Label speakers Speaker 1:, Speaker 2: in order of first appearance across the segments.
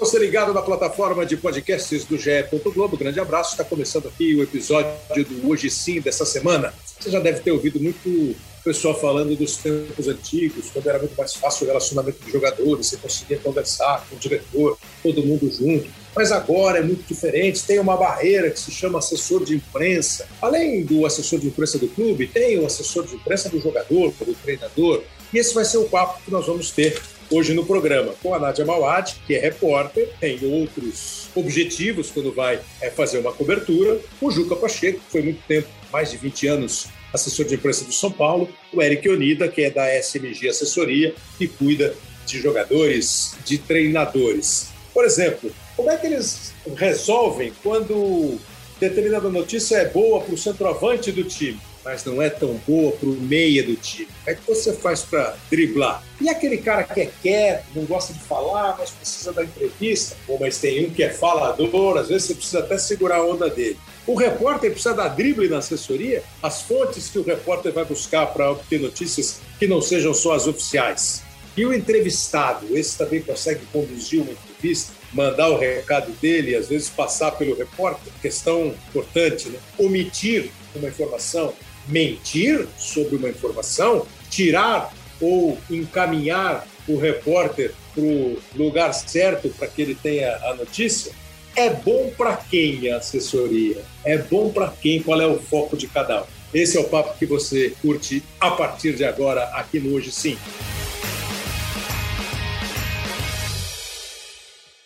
Speaker 1: Você ligado na plataforma de podcasts do GE. Globo, grande abraço. Está começando aqui o episódio do Hoje Sim dessa semana. Você já deve ter ouvido muito pessoal falando dos tempos antigos, quando era muito mais fácil o relacionamento de jogadores, você conseguia conversar com o diretor, todo mundo junto. Mas agora é muito diferente, tem uma barreira que se chama assessor de imprensa. Além do assessor de imprensa do clube, tem o assessor de imprensa do jogador, do treinador. E esse vai ser o papo que nós vamos ter hoje no programa com a Nádia Mawad, que é repórter, tem outros objetivos quando vai é, fazer uma cobertura, o Juca Pacheco, que foi muito tempo, mais de 20 anos, assessor de imprensa do São Paulo, o Eric Onida, que é da SMG Assessoria, que cuida de jogadores, de treinadores. Por exemplo, como é que eles resolvem quando determinada notícia é boa para o centroavante do time? Mas não é tão boa para o meia do time. É que você faz para driblar. E aquele cara que é quieto, não gosta de falar, mas precisa dar entrevista. Pô, mas tem um que é falador, às vezes você precisa até segurar a onda dele. O repórter precisa dar drible na assessoria, as fontes que o repórter vai buscar para obter notícias que não sejam só as oficiais. E o entrevistado, esse também consegue conduzir uma entrevista, mandar o recado dele às vezes passar pelo repórter, questão importante, né? Omitir uma informação, mentir sobre uma informação, tirar ou encaminhar o repórter para o lugar certo para que ele tenha a notícia, é bom para quem a assessoria? É bom para quem? Qual é o foco de cada um? Esse é o papo que você curte a partir de agora aqui no Hoje Sim.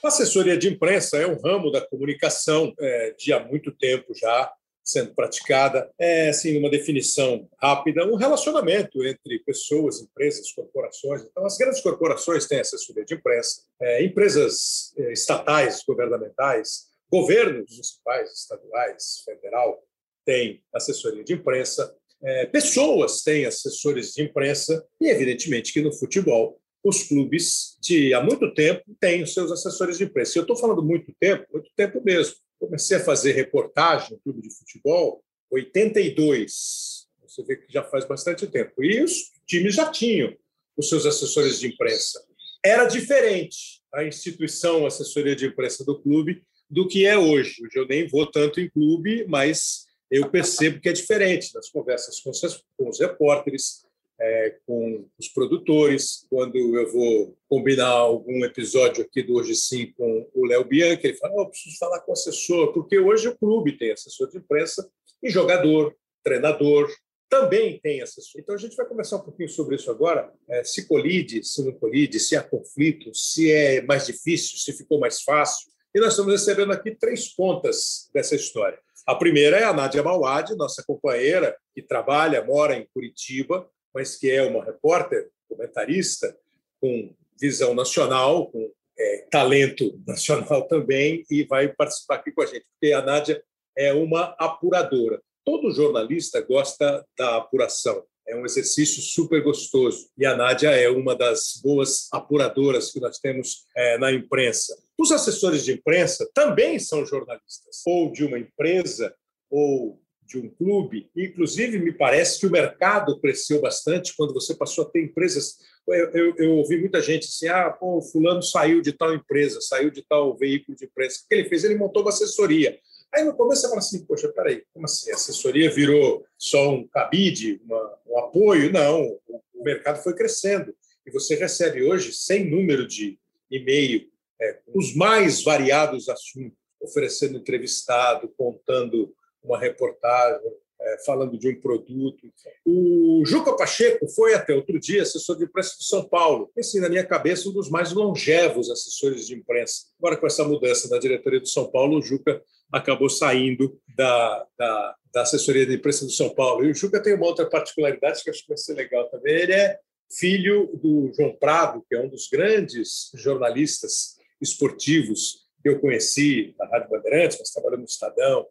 Speaker 1: A assessoria de imprensa é um ramo da comunicação é, de há muito tempo já sendo praticada. É, assim, uma definição rápida, um relacionamento entre pessoas, empresas, corporações. Então, as grandes corporações têm assessoria de imprensa, é, empresas é, estatais, governamentais, governos municipais, estaduais, federal, têm assessoria de imprensa, é, pessoas têm assessores de imprensa e, evidentemente, que no futebol os clubes de há muito tempo têm os seus assessores de imprensa. Eu estou falando muito tempo, muito tempo mesmo comecei a fazer reportagem no clube de futebol 82. Você vê que já faz bastante tempo. E os times já tinham os seus assessores de imprensa. Era diferente a instituição, a assessoria de imprensa do clube do que é hoje. Hoje eu nem vou tanto em clube, mas eu percebo que é diferente nas conversas com os repórteres, é, com os produtores. Quando eu vou combinar algum episódio aqui do Hoje Sim com o Léo Bianchi, ele fala: oh, preciso falar com o assessor, porque hoje o clube tem assessor de imprensa e jogador, treinador. Também tem assessor. Então, a gente vai conversar um pouquinho sobre isso agora. É, se colide, se não colide, se há conflito, se é mais difícil, se ficou mais fácil. E nós estamos recebendo aqui três pontas dessa história. A primeira é a Nádia Mauad, nossa companheira, que trabalha, mora em Curitiba, mas que é uma repórter, comentarista, com visão nacional, com é, talento nacional também, e vai participar aqui com a gente, porque a Nádia é uma apuradora. Todo jornalista gosta da apuração. É um exercício super gostoso. E a Nádia é uma das boas apuradoras que nós temos é, na imprensa. Os assessores de imprensa também são jornalistas, ou de uma empresa, ou de um clube. Inclusive, me parece que o mercado cresceu bastante quando você passou a ter empresas. Eu, eu, eu ouvi muita gente assim: ah, pô, fulano saiu de tal empresa, saiu de tal veículo de imprensa. O que ele fez? Ele montou uma assessoria. Aí no começo você fala assim: poxa, peraí, como assim? A assessoria virou só um cabide, uma, um apoio? Não, o, o mercado foi crescendo. E você recebe hoje, sem número de e-mail, é, os mais variados assuntos, oferecendo entrevistado, contando uma reportagem é, falando de um produto. O Juca Pacheco foi até outro dia assessor de imprensa de São Paulo. Esse, na minha cabeça, um dos mais longevos assessores de imprensa. Agora, com essa mudança na diretoria do São Paulo, o Juca acabou saindo da, da, da assessoria de imprensa do São Paulo. E o Juca tem uma outra particularidade que acho que vai ser legal também. Ele é filho do João Prado, que é um dos grandes jornalistas esportivos que eu conheci na Rádio Bandeirantes, mas trabalhando no Estadão,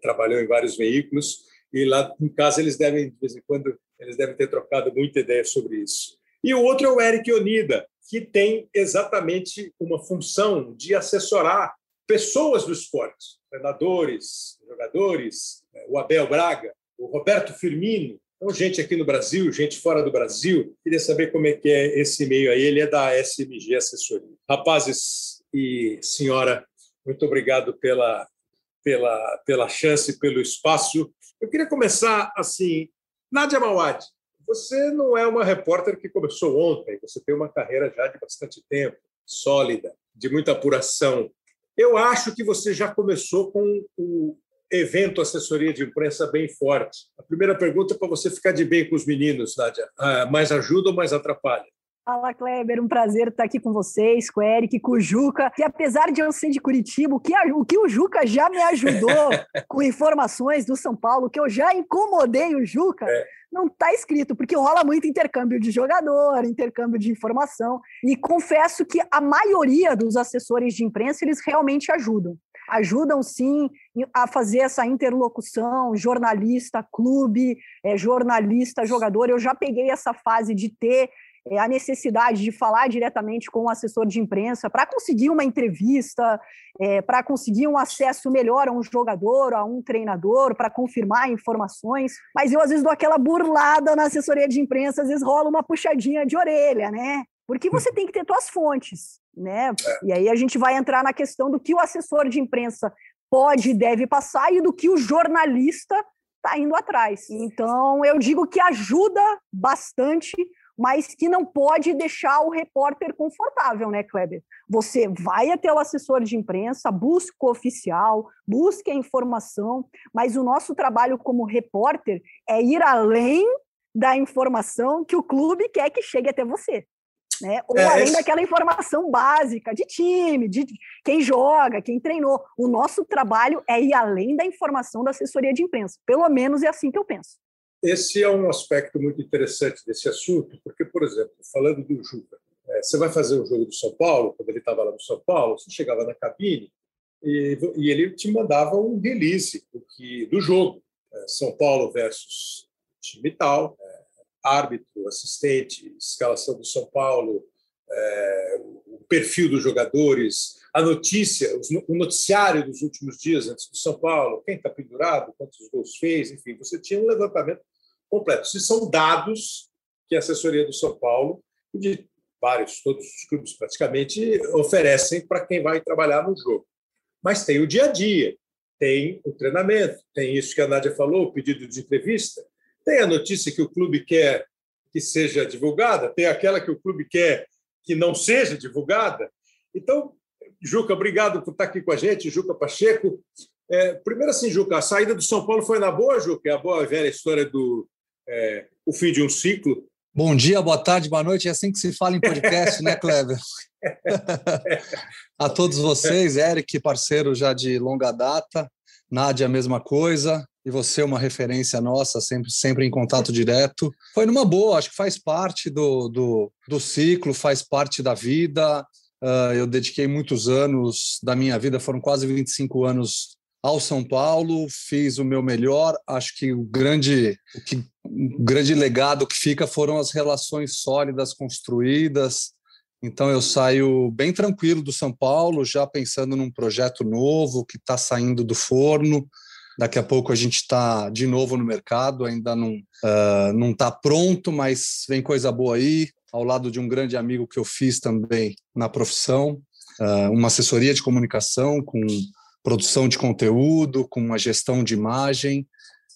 Speaker 1: trabalhou em vários veículos e lá em casa eles devem de vez em quando eles devem ter trocado muita ideia sobre isso. E o outro é o Eric Onida, que tem exatamente uma função de assessorar pessoas do esporte, treinadores, jogadores, é, o Abel Braga, o Roberto Firmino, então, gente aqui no Brasil, gente fora do Brasil, queria saber como é que é esse meio aí. Ele é da SMG Assessoria. Rapazes e senhora, muito obrigado pela, pela, pela chance, pelo espaço. Eu queria começar assim. Nádia Mawad, você não é uma repórter que começou ontem, você tem uma carreira já de bastante tempo, sólida, de muita apuração. Eu acho que você já começou com o evento assessoria de imprensa bem forte. A primeira pergunta é para você ficar de bem com os meninos, Nádia. Ah, mais ajuda ou mais atrapalha?
Speaker 2: Fala, Kleber, um prazer estar aqui com vocês, com o Eric, com o Juca. E apesar de eu ser de Curitiba, o que, a, o, que o Juca já me ajudou com informações do São Paulo, que eu já incomodei o Juca, é. não está escrito, porque rola muito intercâmbio de jogador, intercâmbio de informação. E confesso que a maioria dos assessores de imprensa, eles realmente ajudam ajudam sim a fazer essa interlocução jornalista, clube, é, jornalista, jogador. Eu já peguei essa fase de ter a necessidade de falar diretamente com o assessor de imprensa para conseguir uma entrevista, é, para conseguir um acesso melhor a um jogador, a um treinador, para confirmar informações. Mas eu às vezes dou aquela burlada na assessoria de imprensa, às vezes rola uma puxadinha de orelha, né? Porque você tem que ter suas fontes, né? E aí a gente vai entrar na questão do que o assessor de imprensa pode e deve passar e do que o jornalista está indo atrás. Então, eu digo que ajuda bastante mas que não pode deixar o repórter confortável, né, Kleber? Você vai até o assessor de imprensa, busca o oficial, busca a informação, mas o nosso trabalho como repórter é ir além da informação que o clube quer que chegue até você. Né? Ou é, além esse... daquela informação básica de time, de quem joga, quem treinou. O nosso trabalho é ir além da informação da assessoria de imprensa. Pelo menos é assim que eu penso.
Speaker 1: Esse é um aspecto muito interessante desse assunto, porque, por exemplo, falando do Juca, é, você vai fazer o jogo do São Paulo, quando ele estava lá no São Paulo, você chegava na cabine e, e ele te mandava um release do, que, do jogo. É, São Paulo versus time tal, é, árbitro, assistente, escalação do São Paulo, é, o perfil dos jogadores, a notícia, o noticiário dos últimos dias antes do São Paulo, quem está pendurado, quantos gols fez, enfim, você tinha um levantamento completo. Se são dados que a assessoria do São Paulo e de vários, todos os clubes praticamente oferecem para quem vai trabalhar no jogo. Mas tem o dia a dia, tem o treinamento, tem isso que a Nádia falou, o pedido de entrevista, tem a notícia que o clube quer que seja divulgada, tem aquela que o clube quer que não seja divulgada. Então, Juca, obrigado por estar aqui com a gente, Juca Pacheco. É, primeiro assim, Juca, a saída do São Paulo foi na boa, Juca? É a boa velha história do é, o fim de um ciclo.
Speaker 3: Bom dia, boa tarde, boa noite. É assim que se fala em podcast, né, Kleber? a todos vocês, Eric, parceiro já de longa data, Nádia, a mesma coisa, e você, uma referência nossa, sempre, sempre em contato direto. Foi numa boa, acho que faz parte do, do, do ciclo, faz parte da vida. Uh, eu dediquei muitos anos da minha vida, foram quase 25 anos ao São Paulo, fiz o meu melhor. Acho que o grande, o, que, o grande legado que fica foram as relações sólidas construídas. Então eu saio bem tranquilo do São Paulo, já pensando num projeto novo que está saindo do forno. Daqui a pouco a gente está de novo no mercado, ainda não uh, não está pronto, mas vem coisa boa aí. Ao lado de um grande amigo que eu fiz também na profissão, uh, uma assessoria de comunicação com produção de conteúdo, com uma gestão de imagem,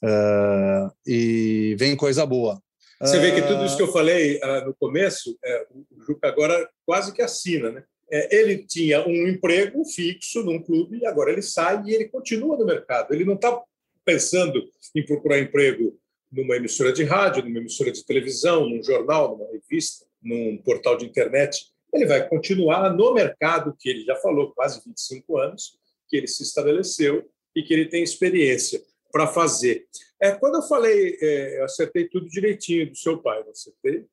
Speaker 3: uh, e vem coisa boa.
Speaker 1: Você vê que tudo isso que eu falei uh, no começo, é, o Juca agora quase que assina, né? É, ele tinha um emprego fixo num clube e agora ele sai e ele continua no mercado. Ele não está pensando em procurar emprego numa emissora de rádio, numa emissora de televisão, num jornal, numa revista, num portal de internet. Ele vai continuar no mercado que ele já falou, quase 25 anos, que ele se estabeleceu e que ele tem experiência para fazer. É, quando eu falei, é, eu acertei tudo direitinho do seu pai, não acertei?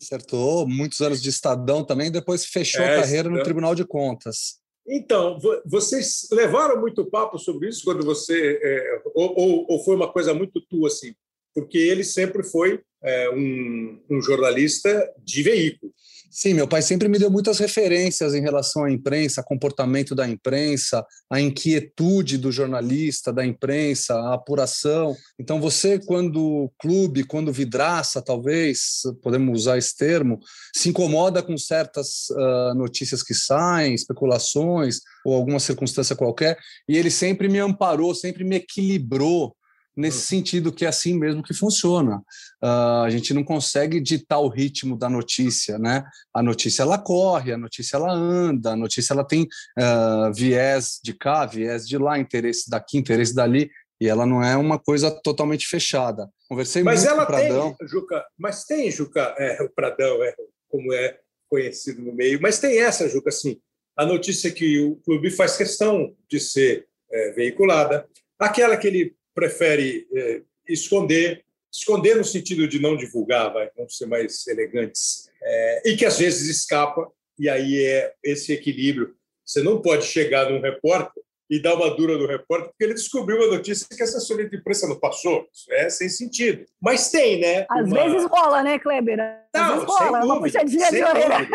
Speaker 3: Acertou, muitos anos de Estadão também, depois fechou é, a carreira no Tribunal de Contas.
Speaker 1: Então, vocês levaram muito papo sobre isso quando você. É, ou, ou, ou, foi uma coisa muito tua, assim? Porque ele sempre foi é, um, um jornalista de veículo.
Speaker 3: Sim, meu pai sempre me deu muitas referências em relação à imprensa, comportamento da imprensa, a inquietude do jornalista, da imprensa, a apuração. Então, você, quando clube, quando vidraça, talvez, podemos usar esse termo, se incomoda com certas uh, notícias que saem, especulações ou alguma circunstância qualquer, e ele sempre me amparou, sempre me equilibrou nesse sentido que é assim mesmo que funciona. Uh, a gente não consegue ditar o ritmo da notícia, né? A notícia ela corre, a notícia ela anda, a notícia ela tem uh, viés de cá, viés de lá, interesse daqui, interesse dali, e ela não é uma coisa totalmente fechada. Conversei
Speaker 1: mas
Speaker 3: muito
Speaker 1: ela
Speaker 3: com o Pradão.
Speaker 1: Tem, Juca, mas tem, Juca, é, o Pradão, é, como é conhecido no meio, mas tem essa, Juca, assim, a notícia que o clube faz questão de ser é, veiculada, aquela que ele prefere é, esconder, esconder no sentido de não divulgar, vai, vamos ser mais elegantes, é, e que às vezes escapa, e aí é esse equilíbrio. Você não pode chegar num repórter e dar uma dura no repórter, porque ele descobriu uma notícia que a assessoria de imprensa não passou. Isso é sem sentido. Mas tem, né?
Speaker 2: Às uma... vezes rola, né, Kleber? Às não, vezes rola, dúvida, uma puxadinha de orelha.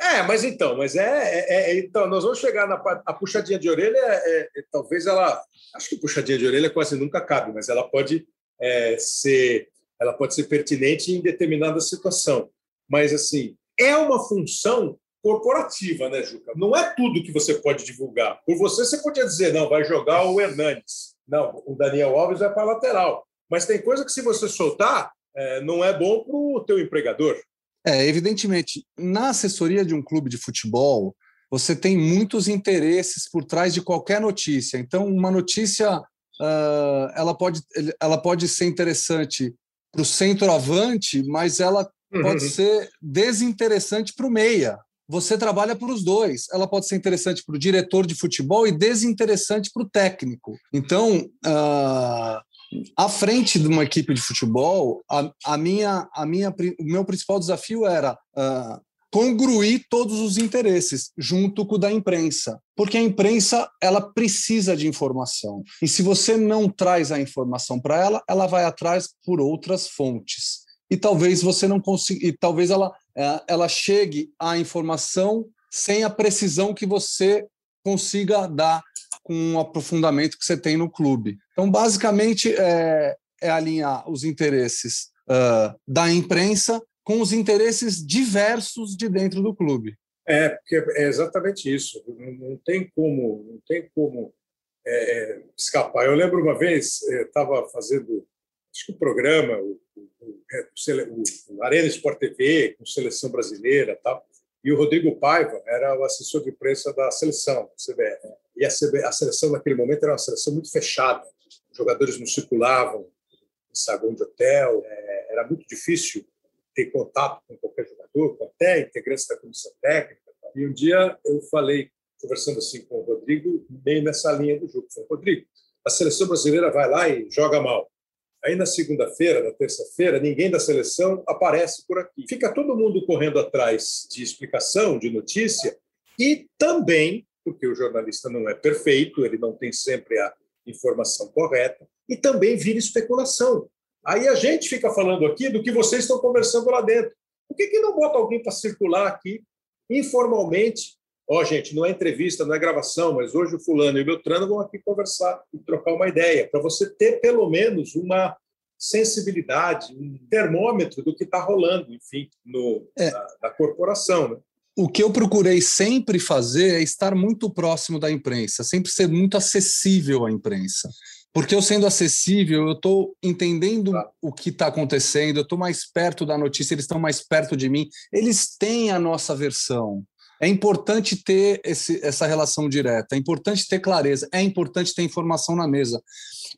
Speaker 1: É, mas então, mas é, é, é, então, nós vamos chegar na a puxadinha de orelha, é, é, talvez ela, acho que puxadinha de orelha quase nunca cabe, mas ela pode é, ser, ela pode ser pertinente em determinada situação. Mas assim, é uma função corporativa, né, Juca? Não é tudo que você pode divulgar. Por você, você podia dizer, não, vai jogar o Hernandes. Não, o Daniel Alves vai para a lateral. Mas tem coisa que, se você soltar, é, não é bom para o teu empregador.
Speaker 3: É, evidentemente, na assessoria de um clube de futebol, você tem muitos interesses por trás de qualquer notícia. Então, uma notícia uh, ela, pode, ela pode ser interessante para o centroavante, mas ela pode uhum. ser desinteressante para o meia você trabalha para os dois. Ela pode ser interessante para o diretor de futebol e desinteressante para o técnico. Então, uh, à frente de uma equipe de futebol, a, a, minha, a minha, o meu principal desafio era uh, congruir todos os interesses junto com o da imprensa, porque a imprensa ela precisa de informação e se você não traz a informação para ela, ela vai atrás por outras fontes e talvez você não consiga, e talvez ela, é, ela chegue à informação sem a precisão que você consiga dar com o aprofundamento que você tem no clube. Então, basicamente, é, é alinhar os interesses uh, da imprensa com os interesses diversos de dentro do clube.
Speaker 1: É, porque é exatamente isso. Não, não tem como, não tem como é, escapar. Eu lembro uma vez, estava fazendo acho que o programa, o, o, o, o Arena Sport TV, com seleção brasileira tal, e o Rodrigo Paiva era o assessor de imprensa da seleção, CBF. E a, a seleção, naquele momento, era uma seleção muito fechada. Os jogadores não circulavam em saguão de hotel, é, era muito difícil ter contato com qualquer jogador, com até integrantes da comissão técnica. E um dia eu falei, conversando assim com o Rodrigo, bem nessa linha do jogo. Falei, Rodrigo, a seleção brasileira vai lá e joga mal. Aí na segunda-feira, na terça-feira, ninguém da seleção aparece por aqui. Fica todo mundo correndo atrás de explicação, de notícia, e também, porque o jornalista não é perfeito, ele não tem sempre a informação correta, e também vira especulação. Aí a gente fica falando aqui do que vocês estão conversando lá dentro. Por que, que não bota alguém para circular aqui informalmente Ó, oh, gente, não é entrevista, não é gravação, mas hoje o fulano e o Beltrano vão aqui conversar e trocar uma ideia, para você ter pelo menos uma sensibilidade, um termômetro do que está rolando, enfim, no, é. na, na corporação. Né?
Speaker 3: O que eu procurei sempre fazer é estar muito próximo da imprensa, sempre ser muito acessível à imprensa. Porque eu sendo acessível, eu estou entendendo tá. o que está acontecendo, eu estou mais perto da notícia, eles estão mais perto de mim, eles têm a nossa versão. É importante ter esse, essa relação direta, é importante ter clareza, é importante ter informação na mesa.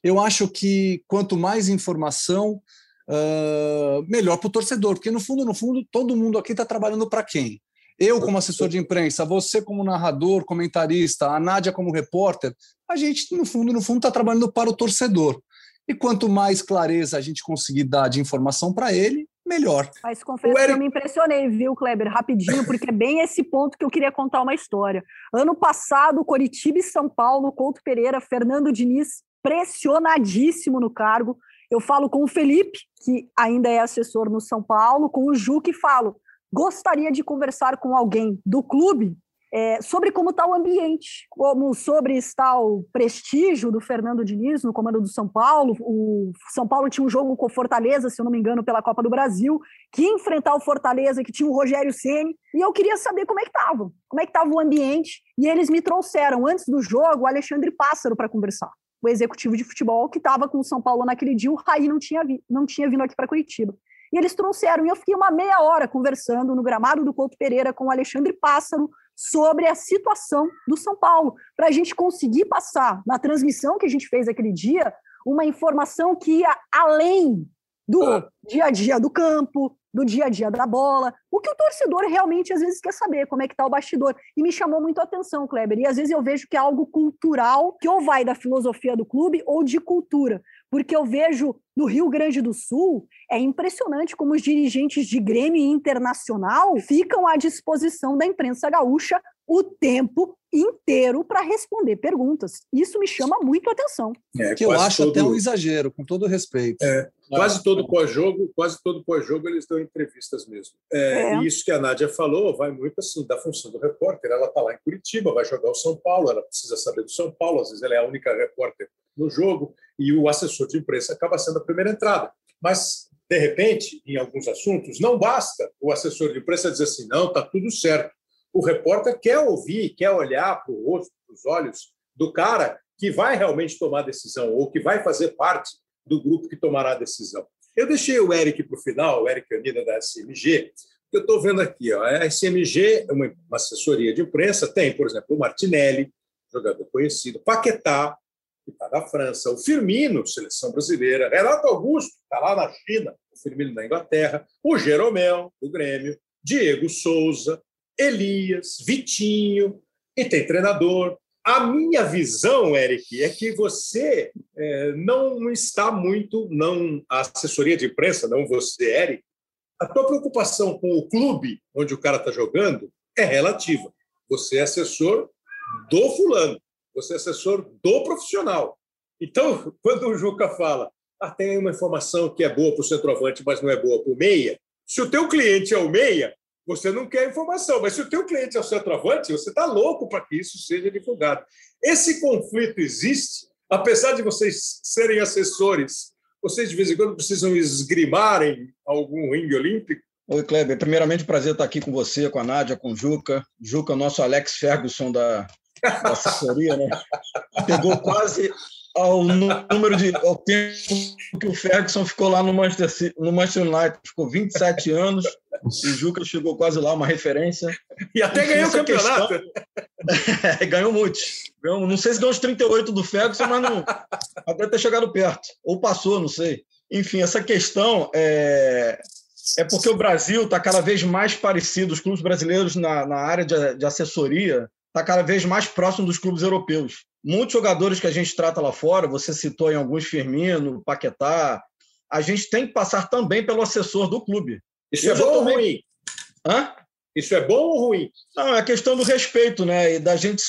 Speaker 3: Eu acho que quanto mais informação, uh, melhor para o torcedor, porque no fundo, no fundo, todo mundo aqui está trabalhando para quem? Eu, como assessor de imprensa, você, como narrador, comentarista, a Nádia, como repórter, a gente, no fundo, no fundo, está trabalhando para o torcedor. E quanto mais clareza a gente conseguir dar de informação para ele, melhor.
Speaker 2: Mas confesso Eric... que eu me impressionei, viu, Kleber? Rapidinho, porque é bem esse ponto que eu queria contar uma história. Ano passado, Coritiba e São Paulo, Couto Pereira, Fernando Diniz, pressionadíssimo no cargo. Eu falo com o Felipe, que ainda é assessor no São Paulo, com o Ju, que falo, gostaria de conversar com alguém do clube é, sobre como está o ambiente, como sobre está o prestígio do Fernando Diniz no comando do São Paulo. O São Paulo tinha um jogo com o Fortaleza, se eu não me engano, pela Copa do Brasil, que ia enfrentar o Fortaleza, que tinha o Rogério Ceni, e eu queria saber como é que estava, como é que estava o ambiente, e eles me trouxeram antes do jogo o Alexandre Pássaro para conversar. O executivo de futebol que estava com o São Paulo naquele dia, o Raí não tinha, vi, não tinha vindo aqui para Curitiba. E eles trouxeram, e eu fiquei uma meia hora conversando no gramado do Couto Pereira com o Alexandre Pássaro, sobre a situação do São Paulo, para a gente conseguir passar na transmissão que a gente fez aquele dia uma informação que ia além do ah. dia a dia do campo, do dia a dia da bola, o que o torcedor realmente às vezes quer saber, como é que está o bastidor. E me chamou muito a atenção, Kleber. E às vezes eu vejo que é algo cultural, que ou vai da filosofia do clube ou de cultura. Porque eu vejo no Rio Grande do Sul, é impressionante como os dirigentes de Grêmio Internacional ficam à disposição da imprensa gaúcha o tempo inteiro para responder perguntas. Isso me chama muito a atenção.
Speaker 3: É, que eu acho todo... até um exagero, com todo respeito.
Speaker 1: É, quase todo pós-jogo, quase todo pós-jogo eles dão entrevistas mesmo. É, é. E isso que a Nádia falou vai muito assim da função do repórter. Ela está lá em Curitiba, vai jogar o São Paulo, ela precisa saber do São Paulo. Às vezes ela é a única repórter no jogo e o assessor de imprensa acaba sendo a primeira entrada. Mas de repente, em alguns assuntos, não basta o assessor de imprensa dizer assim, não, está tudo certo o repórter quer ouvir, quer olhar para o rosto, para os olhos do cara que vai realmente tomar a decisão ou que vai fazer parte do grupo que tomará a decisão. Eu deixei o Eric para o final, o Eric Anida da SMG, que eu estou vendo aqui. Ó, a SMG é uma, assessoria de imprensa, tem, por exemplo, o Martinelli, jogador conhecido, Paquetá, que está na França, o Firmino, seleção brasileira, Renato Augusto, está lá na China, o Firmino na Inglaterra, o Jeromel, do Grêmio, Diego Souza, Elias, Vitinho, e tem treinador. A minha visão, Eric, é que você é, não está muito, não a assessoria de imprensa, não você, Eric, a tua preocupação com o clube onde o cara está jogando é relativa. Você é assessor do fulano, você é assessor do profissional. Então, quando o Juca fala, ah, tem uma informação que é boa para o centroavante, mas não é boa para o meia, se o teu cliente é o meia, você não quer informação. Mas se o teu cliente é o centroavante, você está louco para que isso seja divulgado. Esse conflito existe, apesar de vocês serem assessores, vocês de vez em quando precisam esgrimarem algum ringue olímpico?
Speaker 4: Oi, Kleber. Primeiramente, prazer estar aqui com você, com a Nádia, com o Juca. Juca, nosso Alex Ferguson da, da assessoria, né? Pegou quase ao número de ao tempo que o Ferguson ficou lá no Manchester, no Manchester United, ficou 27 anos, o Juca chegou quase lá, uma referência.
Speaker 1: E até ganhou o campeonato.
Speaker 4: Questão... é, ganhou muitos. Ganhou, não sei se ganhou os 38 do Ferguson, mas não, até ter chegado perto. Ou passou, não sei. Enfim, essa questão é, é porque o Brasil está cada vez mais parecido, os clubes brasileiros na, na área de, de assessoria está cada vez mais próximo dos clubes europeus. Muitos jogadores que a gente trata lá fora, você citou em alguns Firmino, Paquetá, a gente tem que passar também pelo assessor do clube.
Speaker 1: Isso é bom ou ruim? Hã? Isso é bom ou ruim?
Speaker 4: Não, é a questão do respeito, né? E da gente,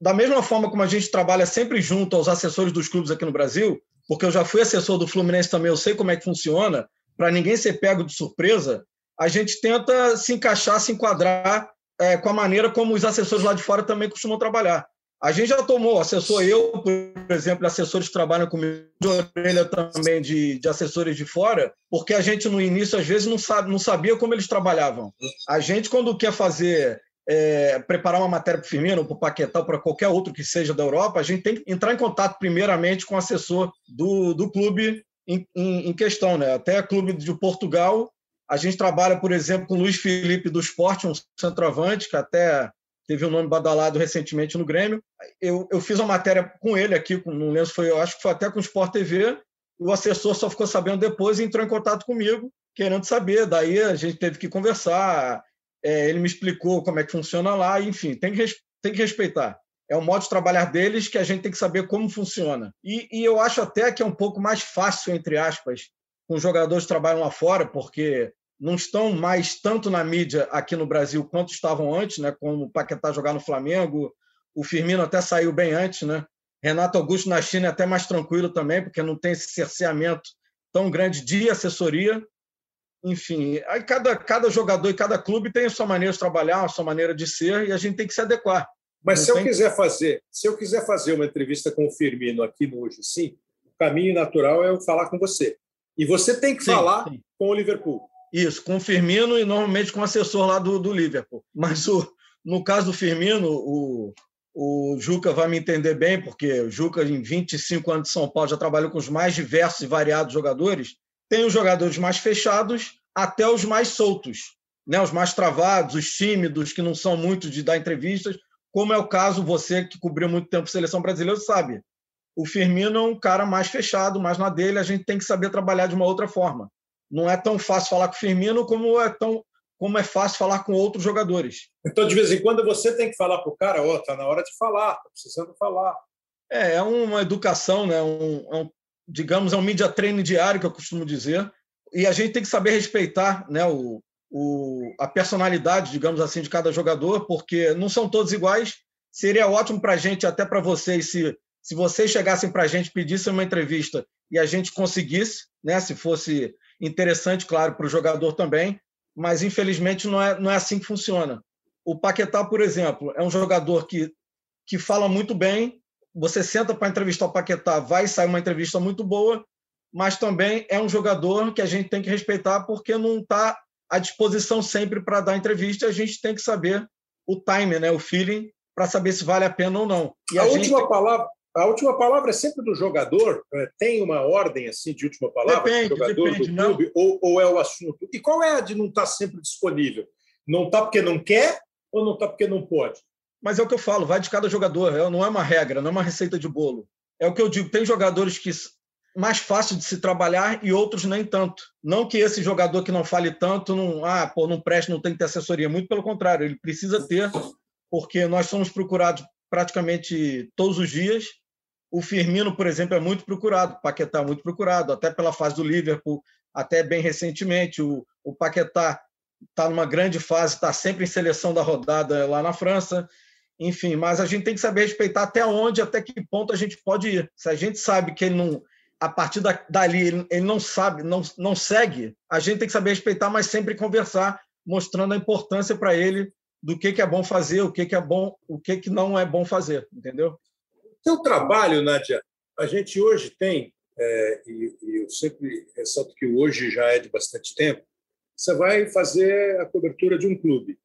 Speaker 4: da mesma forma como a gente trabalha sempre junto aos assessores dos clubes aqui no Brasil, porque eu já fui assessor do Fluminense também, eu sei como é que funciona, para ninguém ser pego de surpresa, a gente tenta se encaixar, se enquadrar é, com a maneira como os assessores lá de fora também costumam trabalhar. A gente já tomou, assessor eu, por exemplo, assessores que trabalham comigo de orelha também de, de assessores de fora, porque a gente no início às vezes não, sabe, não sabia como eles trabalhavam. A gente, quando quer fazer, é, preparar uma matéria para o Firmino, para o Paquetá, para qualquer outro que seja da Europa, a gente tem que entrar em contato primeiramente com o assessor do, do clube em, em, em questão. Né? Até clube de Portugal, a gente trabalha, por exemplo, com o Luiz Felipe do Esporte, um centroavante, que até teve um nome badalado recentemente no Grêmio. Eu, eu fiz uma matéria com ele aqui, não lembro se foi, eu acho que foi até com o Sport TV. O assessor só ficou sabendo depois e entrou em contato comigo, querendo saber. Daí a gente teve que conversar. É, ele me explicou como é que funciona lá, enfim, tem que, tem que respeitar. É o modo de trabalhar deles que a gente tem que saber como funciona. E, e eu acho até que é um pouco mais fácil, entre aspas, com jogadores que trabalham lá fora, porque não estão mais tanto na mídia aqui no Brasil quanto estavam antes, né? Como o Paquetá jogar no Flamengo, o Firmino até saiu bem antes, né? Renato Augusto na China é até mais tranquilo também, porque não tem esse cerceamento tão grande de assessoria. Enfim, aí cada, cada jogador e cada clube tem a sua maneira de trabalhar, a sua maneira de ser, e a gente tem que se adequar.
Speaker 1: Mas não se tem... eu quiser fazer, se eu quiser fazer uma entrevista com o Firmino aqui no Hoje Sim, o caminho natural é eu falar com você. E você tem que sim, falar sim. com o Liverpool.
Speaker 4: Isso, com o Firmino e normalmente com o assessor lá do, do Liverpool. Mas o, no caso do Firmino, o, o Juca vai me entender bem, porque o Juca, em 25 anos de São Paulo, já trabalhou com os mais diversos e variados jogadores. Tem os jogadores mais fechados até os mais soltos, né? os mais travados, os tímidos, que não são muito de dar entrevistas, como é o caso, você que cobriu muito tempo a seleção brasileira, sabe. O Firmino é um cara mais fechado, mais na dele, a gente tem que saber trabalhar de uma outra forma. Não é tão fácil falar com o Firmino como é tão como é fácil falar com outros jogadores.
Speaker 1: Então, de vez em quando, você tem que falar para o cara, ó, oh, tá na hora de falar, tá precisando falar.
Speaker 4: É, é uma educação, né? Um, é um, digamos, é um media training diário, que eu costumo dizer, e a gente tem que saber respeitar né, o, o, a personalidade, digamos assim, de cada jogador, porque não são todos iguais. Seria ótimo para a gente, até para vocês, se, se vocês chegassem para a gente, pedissem uma entrevista e a gente conseguisse, né, se fosse interessante, claro, para o jogador também, mas infelizmente não é, não é assim que funciona. O Paquetá, por exemplo, é um jogador que, que fala muito bem. Você senta para entrevistar o Paquetá, vai sair uma entrevista muito boa, mas também é um jogador que a gente tem que respeitar porque não está à disposição sempre para dar entrevista. A gente tem que saber o time, né, o feeling, para saber se vale a pena ou não.
Speaker 1: E a, a gente... última palavra, a última palavra é sempre do jogador? É, tem uma ordem assim de última palavra?
Speaker 4: Depende,
Speaker 1: do jogador
Speaker 4: depende,
Speaker 1: do clube, ou, ou, é o assunto? E qual é a de não estar tá sempre disponível? Não está porque não quer ou não está porque não pode?
Speaker 4: Mas é o que eu falo, vai de cada jogador, é, não é uma regra, não é uma receita de bolo. É o que eu digo, tem jogadores que mais fácil de se trabalhar e outros nem tanto. Não que esse jogador que não fale tanto, não, ah, pô, não preste, não tem que ter assessoria, muito pelo contrário, ele precisa ter, porque nós somos procurados praticamente todos os dias o Firmino, por exemplo, é muito procurado, o Paquetá é muito procurado, até pela fase do Liverpool, até bem recentemente. O, o Paquetá está numa grande fase, está sempre em seleção da rodada lá na França. Enfim, mas a gente tem que saber respeitar até onde, até que ponto a gente pode ir. Se a gente sabe que ele não, a partir da, dali, ele não sabe, não, não segue, a gente tem que saber respeitar, mas sempre conversar, mostrando a importância para ele do que, que é bom fazer, o que, que é bom, o que, que não é bom fazer, entendeu?
Speaker 1: Seu trabalho, Nádia, a gente hoje tem, é, e, e, eu sempre ressalto que hoje já é de bastante tempo, você vai fazer a cobertura de um clube.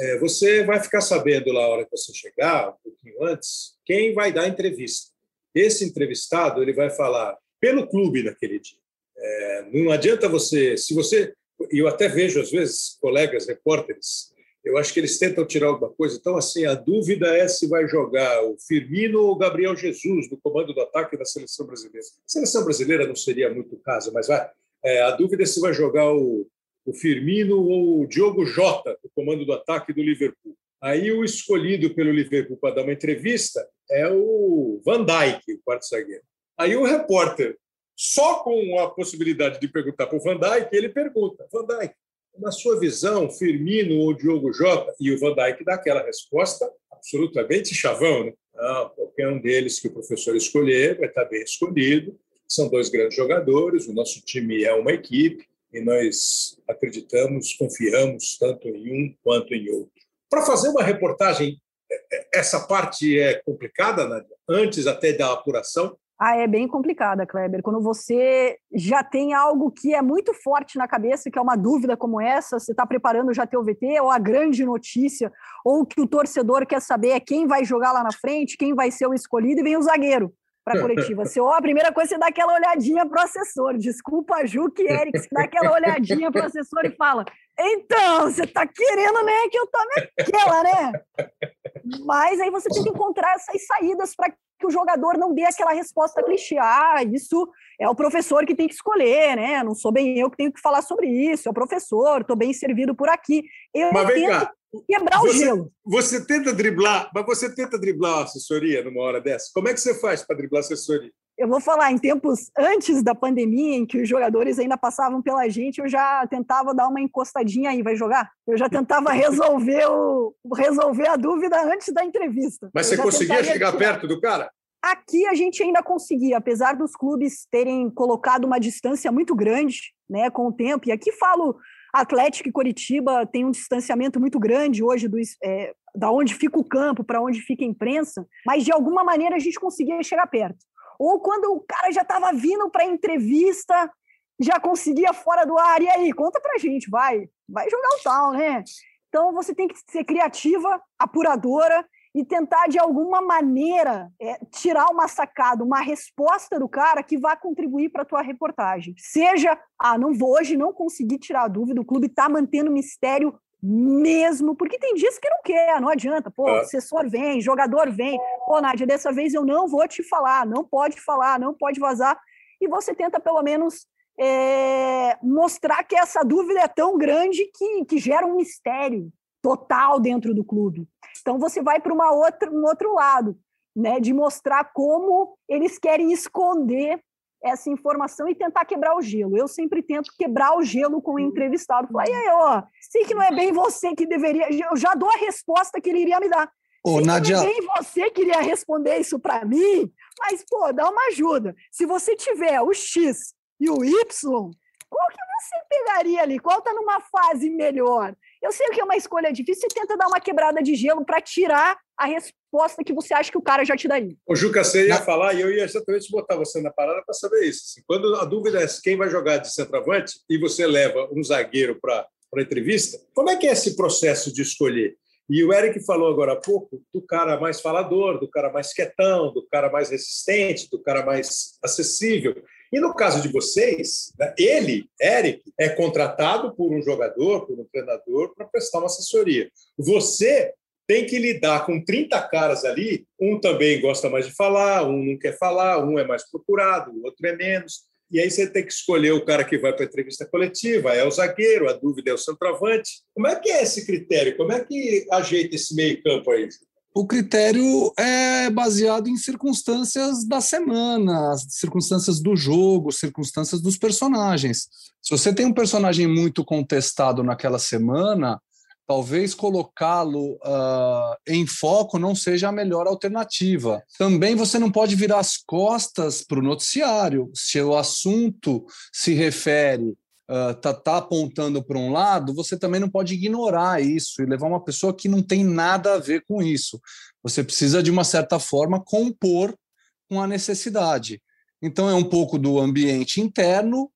Speaker 1: É, você vai ficar sabendo lá a hora que você chegar, um pouquinho antes, quem vai dar a entrevista. Esse entrevistado ele vai falar pelo clube naquele dia. É, não adianta você, se você, e eu até vejo às vezes colegas repórteres eu acho que eles tentam tirar alguma coisa. Então, assim, a dúvida é se vai jogar o Firmino ou o Gabriel Jesus no comando do ataque da seleção brasileira. A seleção brasileira não seria muito caso, mas vai. É, a dúvida é se vai jogar o, o Firmino ou o Diogo Jota no comando do ataque do Liverpool. Aí o escolhido pelo Liverpool para dar uma entrevista é o Van Dijk, o quarto zagueiro. Aí o repórter, só com a possibilidade de perguntar para o Van Dijk, ele pergunta: Van Dijk, na sua visão, Firmino ou Diogo Jota e o Van Dijk dá aquela resposta absolutamente chavão, né? Não, qualquer um deles que o professor escolher vai estar bem escolhido. São dois grandes jogadores, o nosso time é uma equipe e nós acreditamos, confiamos tanto em um quanto em outro. Para fazer uma reportagem, é, é, essa parte é complicada, Nadia? antes até da apuração,
Speaker 2: ah, é bem complicada, Kleber. Quando você já tem algo que é muito forte na cabeça, que é uma dúvida como essa, você está preparando já teu VT, ou a grande notícia, ou que o torcedor quer saber é quem vai jogar lá na frente, quem vai ser o escolhido, e vem o zagueiro para a coletiva. Você, ó, a primeira coisa, você dá aquela olhadinha para o assessor. Desculpa, Ju que Eric, você dá aquela olhadinha para o assessor e fala: então, você está querendo, né, que eu tome aquela, né? Mas aí você tem que encontrar essas saídas para que o jogador não dê aquela resposta clichê. Ah, isso é o professor que tem que escolher, né? Não sou bem eu que tenho que falar sobre isso, é o professor, estou bem servido por aqui. Eu
Speaker 1: mas vem cá.
Speaker 2: quebrar
Speaker 1: você,
Speaker 2: o gelo.
Speaker 1: Você tenta driblar, mas você tenta driblar a assessoria numa hora dessa? Como é que você faz para driblar a assessoria?
Speaker 2: Eu vou falar, em tempos antes da pandemia, em que os jogadores ainda passavam pela gente, eu já tentava dar uma encostadinha aí, vai jogar? Eu já tentava resolver, o, resolver a dúvida antes da entrevista.
Speaker 1: Mas você conseguia chegar tirar. perto do cara?
Speaker 2: Aqui a gente ainda conseguia, apesar dos clubes terem colocado uma distância muito grande né, com o tempo, e aqui falo Atlético e Coritiba tem um distanciamento muito grande hoje do, é, da onde fica o campo para onde fica a imprensa, mas de alguma maneira a gente conseguia chegar perto. Ou quando o cara já estava vindo para entrevista, já conseguia fora do ar. E aí, conta pra gente, vai, vai jogar o tal, né? Então você tem que ser criativa, apuradora e tentar de alguma maneira é, tirar uma sacada, uma resposta do cara que vá contribuir para a tua reportagem. Seja, ah, não vou hoje, não consegui tirar a dúvida, o clube está mantendo mistério mesmo, porque tem dias que não quer, não adianta. Pô, é. assessor vem, jogador vem. Pô, Nádia, dessa vez eu não vou te falar, não pode falar, não pode vazar. E você tenta, pelo menos, é, mostrar que essa dúvida é tão grande que, que gera um mistério total dentro do clube. Então você vai para uma outra, um outro lado, né, de mostrar como eles querem esconder essa informação e tentar quebrar o gelo. Eu sempre tento quebrar o gelo com o entrevistado. Falar, e aí, ó, sei que não é bem você que deveria. Eu já dou a resposta que ele iria me dar.
Speaker 3: Ô, sei Nadia...
Speaker 2: não é bem você que iria responder isso para mim, mas, pô, dá uma ajuda. Se você tiver o X e o Y, qual que você pegaria ali? Qual está numa fase melhor? Eu sei que é uma escolha difícil, você tenta dar uma quebrada de gelo para tirar a resposta que você acha que o cara já te daria.
Speaker 1: O Juca, você ia falar e eu ia exatamente botar você na parada para saber isso. Assim, quando a dúvida é quem vai jogar de centroavante e você leva um zagueiro para a entrevista, como é que é esse processo de escolher? E o Eric falou agora há pouco do cara mais falador, do cara mais quietão, do cara mais resistente, do cara mais acessível. E no caso de vocês, né, ele, Eric, é contratado por um jogador, por um treinador, para prestar uma assessoria. Você tem que lidar com 30 caras ali, um também gosta mais de falar, um não quer falar, um é mais procurado, o outro é menos. E aí você tem que escolher o cara que vai para a entrevista coletiva, é o zagueiro, a dúvida é o centroavante. Como é que é esse critério? Como é que ajeita esse meio campo aí?
Speaker 3: O critério é baseado em circunstâncias da semana, circunstâncias do jogo, circunstâncias dos personagens. Se você tem um personagem muito contestado naquela semana, talvez colocá-lo uh, em foco não seja a melhor alternativa. Também você não pode virar as costas para o noticiário. Se o assunto se refere uh, tá, tá apontando para um lado, você também não pode ignorar isso e levar uma pessoa que não tem nada a ver com isso. Você precisa, de uma certa forma, compor com a necessidade. Então, é um pouco do ambiente interno,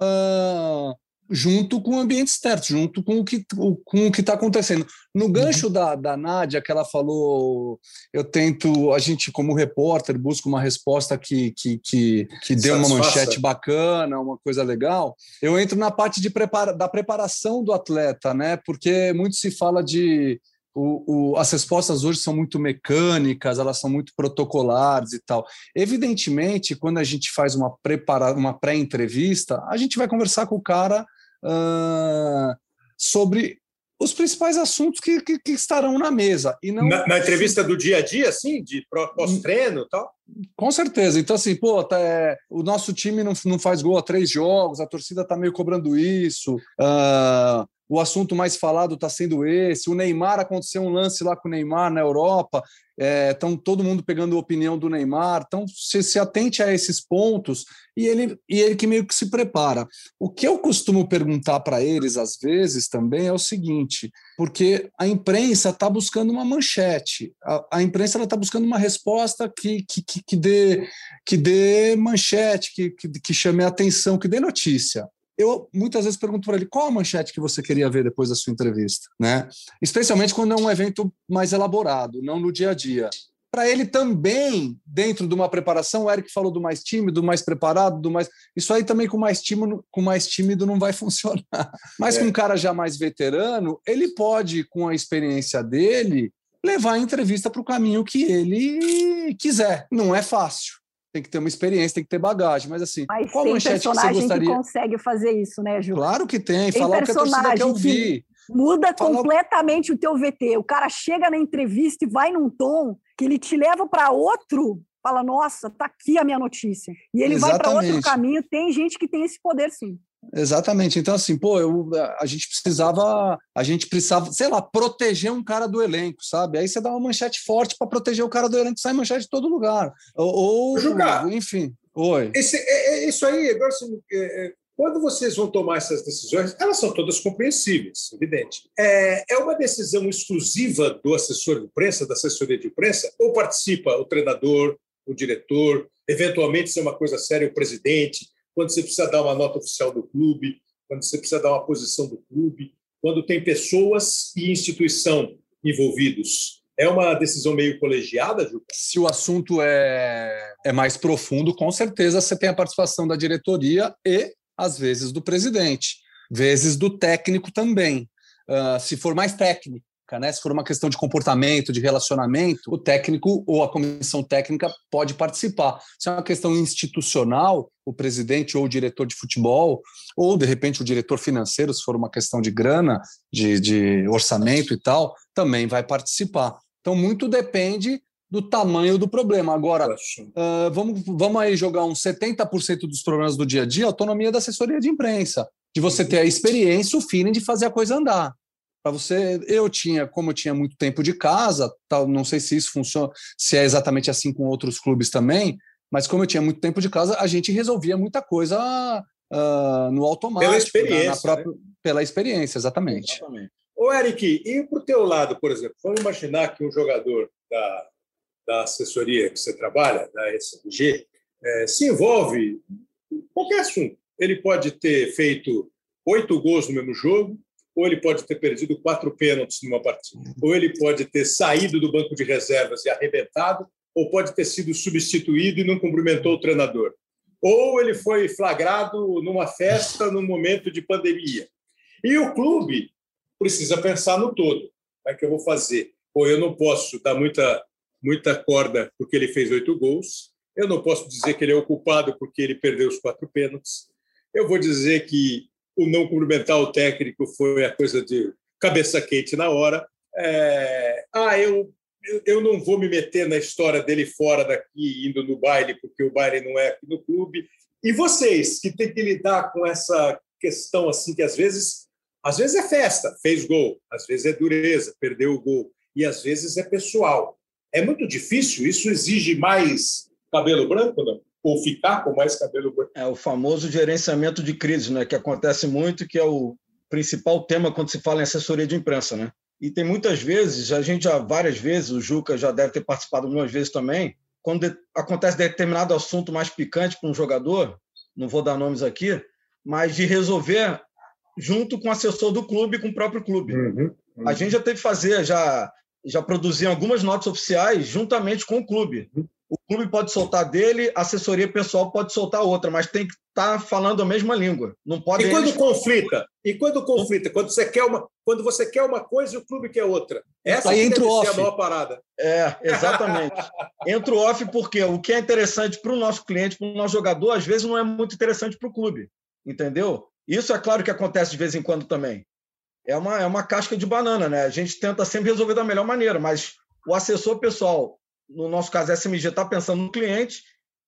Speaker 3: uh, junto com o ambiente externo, junto com o que com o que está acontecendo. No uhum. gancho da, da Nádia, que ela falou, eu tento, a gente como repórter busca uma resposta que que, que, que dê uma manchete bacana, uma coisa legal. Eu entro na parte de prepara, da preparação do atleta, né? Porque muito se fala de o, o, as respostas hoje são muito mecânicas, elas são muito protocolares e tal. Evidentemente, quando a gente faz uma, prepara, uma pré-entrevista, a gente vai conversar com o cara uh, sobre os principais assuntos que, que, que, estarão na mesa. E não...
Speaker 1: na, na entrevista do dia a dia, assim, de pós-treino e tal?
Speaker 3: Com certeza. Então, assim, pô, tá, é, o nosso time não, não faz gol há três jogos, a torcida está meio cobrando isso. Uh, o assunto mais falado está sendo esse. O Neymar aconteceu um lance lá com o Neymar na Europa. Estão é, todo mundo pegando a opinião do Neymar. Então, se, se atente a esses pontos e ele, e ele que meio que se prepara. O que eu costumo perguntar para eles, às vezes, também é o seguinte: porque a imprensa está buscando uma manchete, a, a imprensa está buscando uma resposta que, que, que, que, dê, que dê manchete, que, que, que chame a atenção, que dê notícia eu muitas vezes pergunto para ele qual a manchete que você queria ver depois da sua entrevista, né? Especialmente quando é um evento mais elaborado, não no dia a dia. Para ele também, dentro de uma preparação, o Eric falou do mais tímido, do mais preparado, do mais. Isso aí também com mais tímido, com mais tímido não vai funcionar. Mas é. com um cara já mais veterano, ele pode, com a experiência dele, levar a entrevista para o caminho que ele quiser. Não é fácil tem que ter uma experiência, tem que ter bagagem, mas assim,
Speaker 2: mas qual manchete que você gostaria? que consegue fazer isso, né, Ju?
Speaker 3: Claro que tem, tem falar o que a torcida quer ouvir.
Speaker 2: Muda falar... completamente o teu VT. O cara chega na entrevista e vai num tom que ele te leva para outro fala, nossa, tá aqui a minha notícia. E ele vai para outro caminho. Tem gente que tem esse poder, sim.
Speaker 3: Exatamente. Então, assim, pô, eu, a gente precisava, a gente precisava, sei lá, proteger um cara do elenco, sabe? Aí você dá uma manchete forte para proteger o cara do elenco, sai manchete de todo lugar. Ou, ou enfim. Oi.
Speaker 1: Esse, é, é, isso aí, agora, assim, é, quando vocês vão tomar essas decisões, elas são todas compreensíveis, evidente. É, é uma decisão exclusiva do assessor de imprensa, da assessoria de imprensa, ou participa o treinador, o diretor, eventualmente, se é uma coisa séria, o presidente, quando você precisa dar uma nota oficial do clube, quando você precisa dar uma posição do clube, quando tem pessoas e instituição envolvidos. É uma decisão meio colegiada, Ju?
Speaker 3: Se o assunto é, é mais profundo, com certeza você tem a participação da diretoria e, às vezes, do presidente, vezes do técnico também. Uh, se for mais técnico, né? Se for uma questão de comportamento, de relacionamento, o técnico ou a comissão técnica pode participar. Se é uma questão institucional, o presidente ou o diretor de futebol, ou de repente o diretor financeiro, se for uma questão de grana, de, de orçamento e tal, também vai participar. Então, muito depende do tamanho do problema. Agora, uh, vamos, vamos aí jogar uns 70% dos problemas do dia a dia, autonomia da assessoria de imprensa, de você ter a experiência, o feeling de fazer a coisa andar para você. Eu tinha, como eu tinha muito tempo de casa, tal, não sei se isso funciona, se é exatamente assim com outros clubes também, mas como eu tinha muito tempo de casa, a gente resolvia muita coisa uh, no automático.
Speaker 1: Pela experiência. Na, na própria,
Speaker 3: né? Pela experiência, exatamente.
Speaker 1: exatamente. Ô, Eric, e para o teu lado, por exemplo, vamos imaginar que um jogador da, da assessoria que você trabalha, da SG, é, se envolve em qualquer assunto. Ele pode ter feito oito gols no mesmo jogo, ou ele pode ter perdido quatro pênaltis numa partida, ou ele pode ter saído do banco de reservas e arrebentado, ou pode ter sido substituído e não cumprimentou o treinador. Ou ele foi flagrado numa festa num momento de pandemia. E o clube precisa pensar no todo. Como é que eu vou fazer? Ou eu não posso dar muita, muita corda porque ele fez oito gols, eu não posso dizer que ele é o culpado porque ele perdeu os quatro pênaltis, eu vou dizer que o não cumprimentar o técnico foi a coisa de cabeça quente na hora. É, ah, eu, eu não vou me meter na história dele fora daqui, indo no baile, porque o baile não é aqui no clube. E vocês, que têm que lidar com essa questão assim, que às vezes, às vezes é festa, fez gol, às vezes é dureza, perdeu o gol, e às vezes é pessoal. É muito difícil, isso exige mais cabelo branco, não? Ou ficar com mais cabelo branco.
Speaker 4: É o famoso gerenciamento de crise, né, que acontece muito, que é o principal tema quando se fala em assessoria de imprensa, né? E tem muitas vezes, a gente já várias vezes, o Juca já deve ter participado algumas vezes também, quando de, acontece determinado assunto mais picante para um jogador, não vou dar nomes aqui, mas de resolver junto com o assessor do clube, com o próprio clube. Uhum, uhum. A gente já teve que fazer, já já produzir algumas notas oficiais juntamente com o clube. Uhum o clube pode soltar dele, a assessoria pessoal pode soltar outra, mas tem que estar tá falando a mesma língua. Não pode.
Speaker 1: E quando eles... conflita? E quando conflita? Quando você quer uma, quando você quer uma coisa e o clube quer outra.
Speaker 3: Essa Aí entra o off.
Speaker 1: a maior parada.
Speaker 4: É, exatamente. entra o off porque o que é interessante para o nosso cliente, para o nosso jogador, às vezes não é muito interessante para o clube. Entendeu? Isso é claro que acontece de vez em quando também. É uma, é uma casca de banana, né? A gente tenta sempre resolver da melhor maneira, mas o assessor pessoal no nosso caso, a SMG está pensando no cliente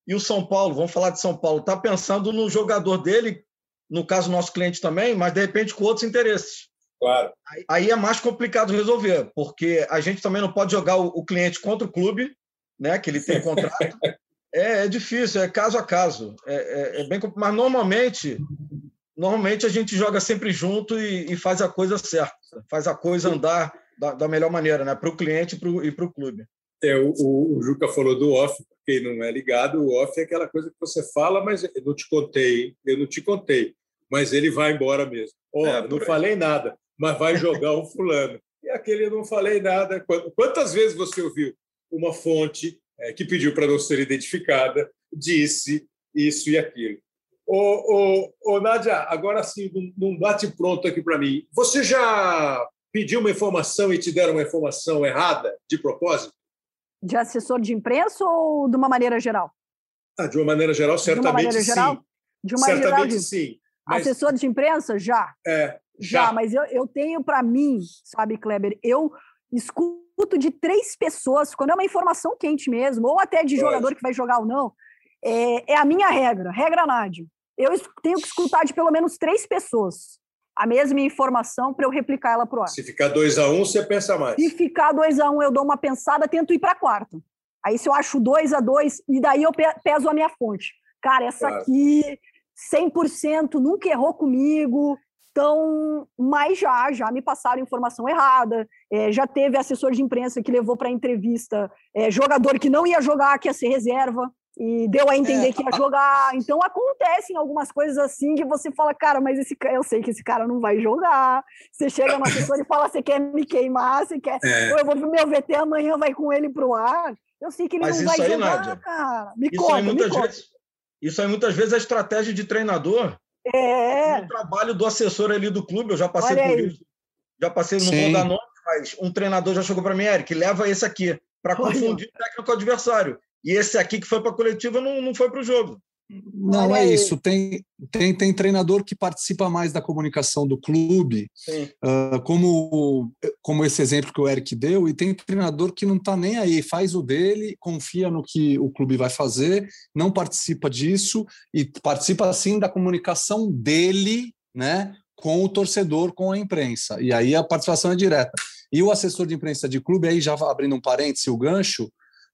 Speaker 4: e o São Paulo, vamos falar de São Paulo, está pensando no jogador dele, no caso, nosso cliente também, mas de repente com outros interesses.
Speaker 1: Claro.
Speaker 4: Aí é mais complicado resolver, porque a gente também não pode jogar o, cliente contra o clube, né, que ele tem contrato. é, é, difícil, é caso a caso. É, é, é, bem, mas normalmente, normalmente a gente joga sempre junto e, e faz a coisa certa, faz a coisa andar da, da melhor maneira, né, para o cliente e para o clube.
Speaker 1: É, o, o, o, Juca falou do off, quem não é ligado, o off é aquela coisa que você fala, mas eu não te contei, eu não te contei, mas ele vai embora mesmo. Ó, oh, é, não falei nada, mas vai jogar o fulano. E aquele eu não falei nada. Quantas vezes você ouviu uma fonte é, que pediu para não ser identificada, disse isso e aquilo? Ô, ô, ô Nádia, agora sim, num bate pronto aqui para mim. Você já pediu uma informação e te deram uma informação errada, de propósito?
Speaker 2: De assessor de imprensa ou de uma maneira geral?
Speaker 1: Ah, de uma maneira geral, certamente de uma maneira geral? sim.
Speaker 2: De uma certamente geral, de... sim. Mas... Assessor de imprensa? Já.
Speaker 1: É,
Speaker 2: já. já mas eu, eu tenho para mim, sabe, Kleber, eu escuto de três pessoas, quando é uma informação quente mesmo, ou até de jogador que vai jogar ou não, é, é a minha regra, regra Nádio. Eu tenho que escutar de pelo menos três pessoas a mesma informação para eu replicar ela para o ar.
Speaker 1: Se ficar 2 a 1 um, você pensa mais.
Speaker 2: Se ficar 2 a 1 um, eu dou uma pensada, tento ir para quarto. Aí se eu acho 2 a 2 e daí eu peso a minha fonte. Cara, essa claro. aqui 100% nunca errou comigo. Então, mas já, já me passaram informação errada. É, já teve assessor de imprensa que levou para entrevista é, jogador que não ia jogar, que ia ser reserva e deu a entender é, que ia jogar. Então acontecem algumas coisas assim que você fala, cara, mas esse eu sei que esse cara não vai jogar. Você chega no assessor e fala, você quer me queimar, você quer. É. Eu vou pro meu VT amanhã, vai com ele pro ar. Eu sei que ele mas não vai aí, jogar, Nádia, cara. Me isso conta, aí
Speaker 4: muitas
Speaker 2: me
Speaker 4: vezes, Isso aí muitas vezes é estratégia de treinador.
Speaker 2: É.
Speaker 4: O trabalho do assessor ali do clube, eu já passei Olha por aí. isso. Já passei, não vou dar nome, mas um treinador já chegou para mim, Eric, leva esse aqui, para confundir o técnico adversário e esse aqui que foi para a coletiva não, não foi para o jogo.
Speaker 3: Não, é isso. Tem, tem, tem treinador que participa mais da comunicação do clube, uh, como, como esse exemplo que o Eric deu, e tem treinador que não está nem aí, faz o dele, confia no que o clube vai fazer, não participa disso e participa, assim, da comunicação dele, né, com o torcedor, com a imprensa. E aí a participação é direta. E o assessor de imprensa de clube, aí já abrindo um parêntese, o gancho,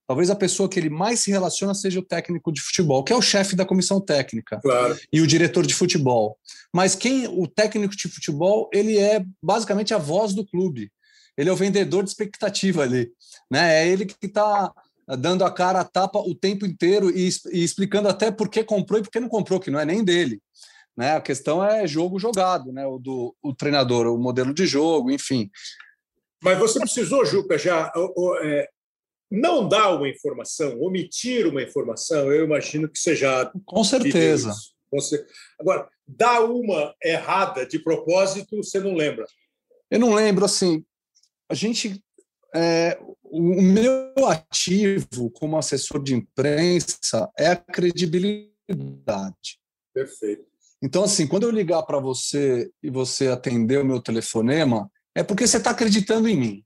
Speaker 3: Talvez a pessoa que ele mais se relaciona seja o técnico de futebol, que é o chefe da comissão técnica
Speaker 1: claro.
Speaker 3: e o diretor de futebol. Mas quem o técnico de futebol, ele é basicamente a voz do clube. Ele é o vendedor de expectativa ali, né? É ele que está dando a cara a tapa o tempo inteiro e, e explicando até por que comprou e por que não comprou, que não é nem dele. Né? A questão é jogo jogado, né? O do o treinador, o modelo de jogo, enfim.
Speaker 1: Mas você precisou, Juca, já é, não dar uma informação, omitir uma informação, eu imagino que seja.
Speaker 3: Com certeza.
Speaker 1: Você... Agora, dar uma errada de propósito, você não lembra?
Speaker 3: Eu não lembro, assim. A gente. É, o meu ativo como assessor de imprensa é a credibilidade.
Speaker 1: Perfeito.
Speaker 3: Então, assim, quando eu ligar para você e você atender o meu telefonema, é porque você está acreditando em mim.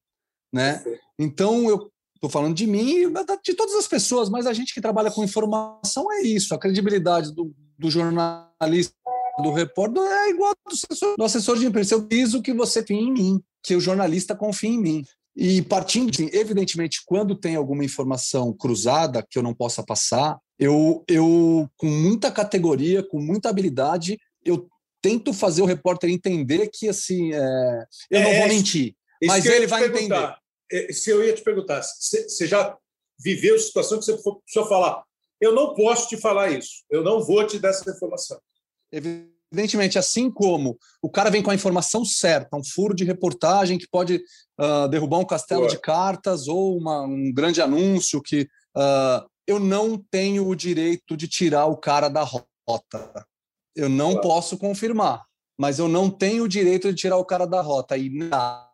Speaker 3: Né? Perfeito. Então, eu Estou falando de mim e de todas as pessoas, mas a gente que trabalha com informação é isso. A credibilidade do, do jornalista, do repórter, é igual do assessor, do assessor de imprensa. Eu preciso que você confie em mim, que o jornalista confie em mim. E partindo de, evidentemente, quando tem alguma informação cruzada que eu não possa passar, eu, eu com muita categoria, com muita habilidade, eu tento fazer o repórter entender que assim, é, eu é, não vou mentir, mas ele vai entender.
Speaker 1: É, se eu ia te perguntar, você já viveu situação que você precisou falar, eu não posso te falar isso, eu não vou te dar essa informação.
Speaker 3: Evidentemente, assim como o cara vem com a informação certa, um furo de reportagem que pode uh, derrubar um castelo de cartas ou uma, um grande anúncio que uh, eu não tenho o direito de tirar o cara da rota. Eu não claro. posso confirmar mas eu não tenho o direito de tirar o cara da rota. E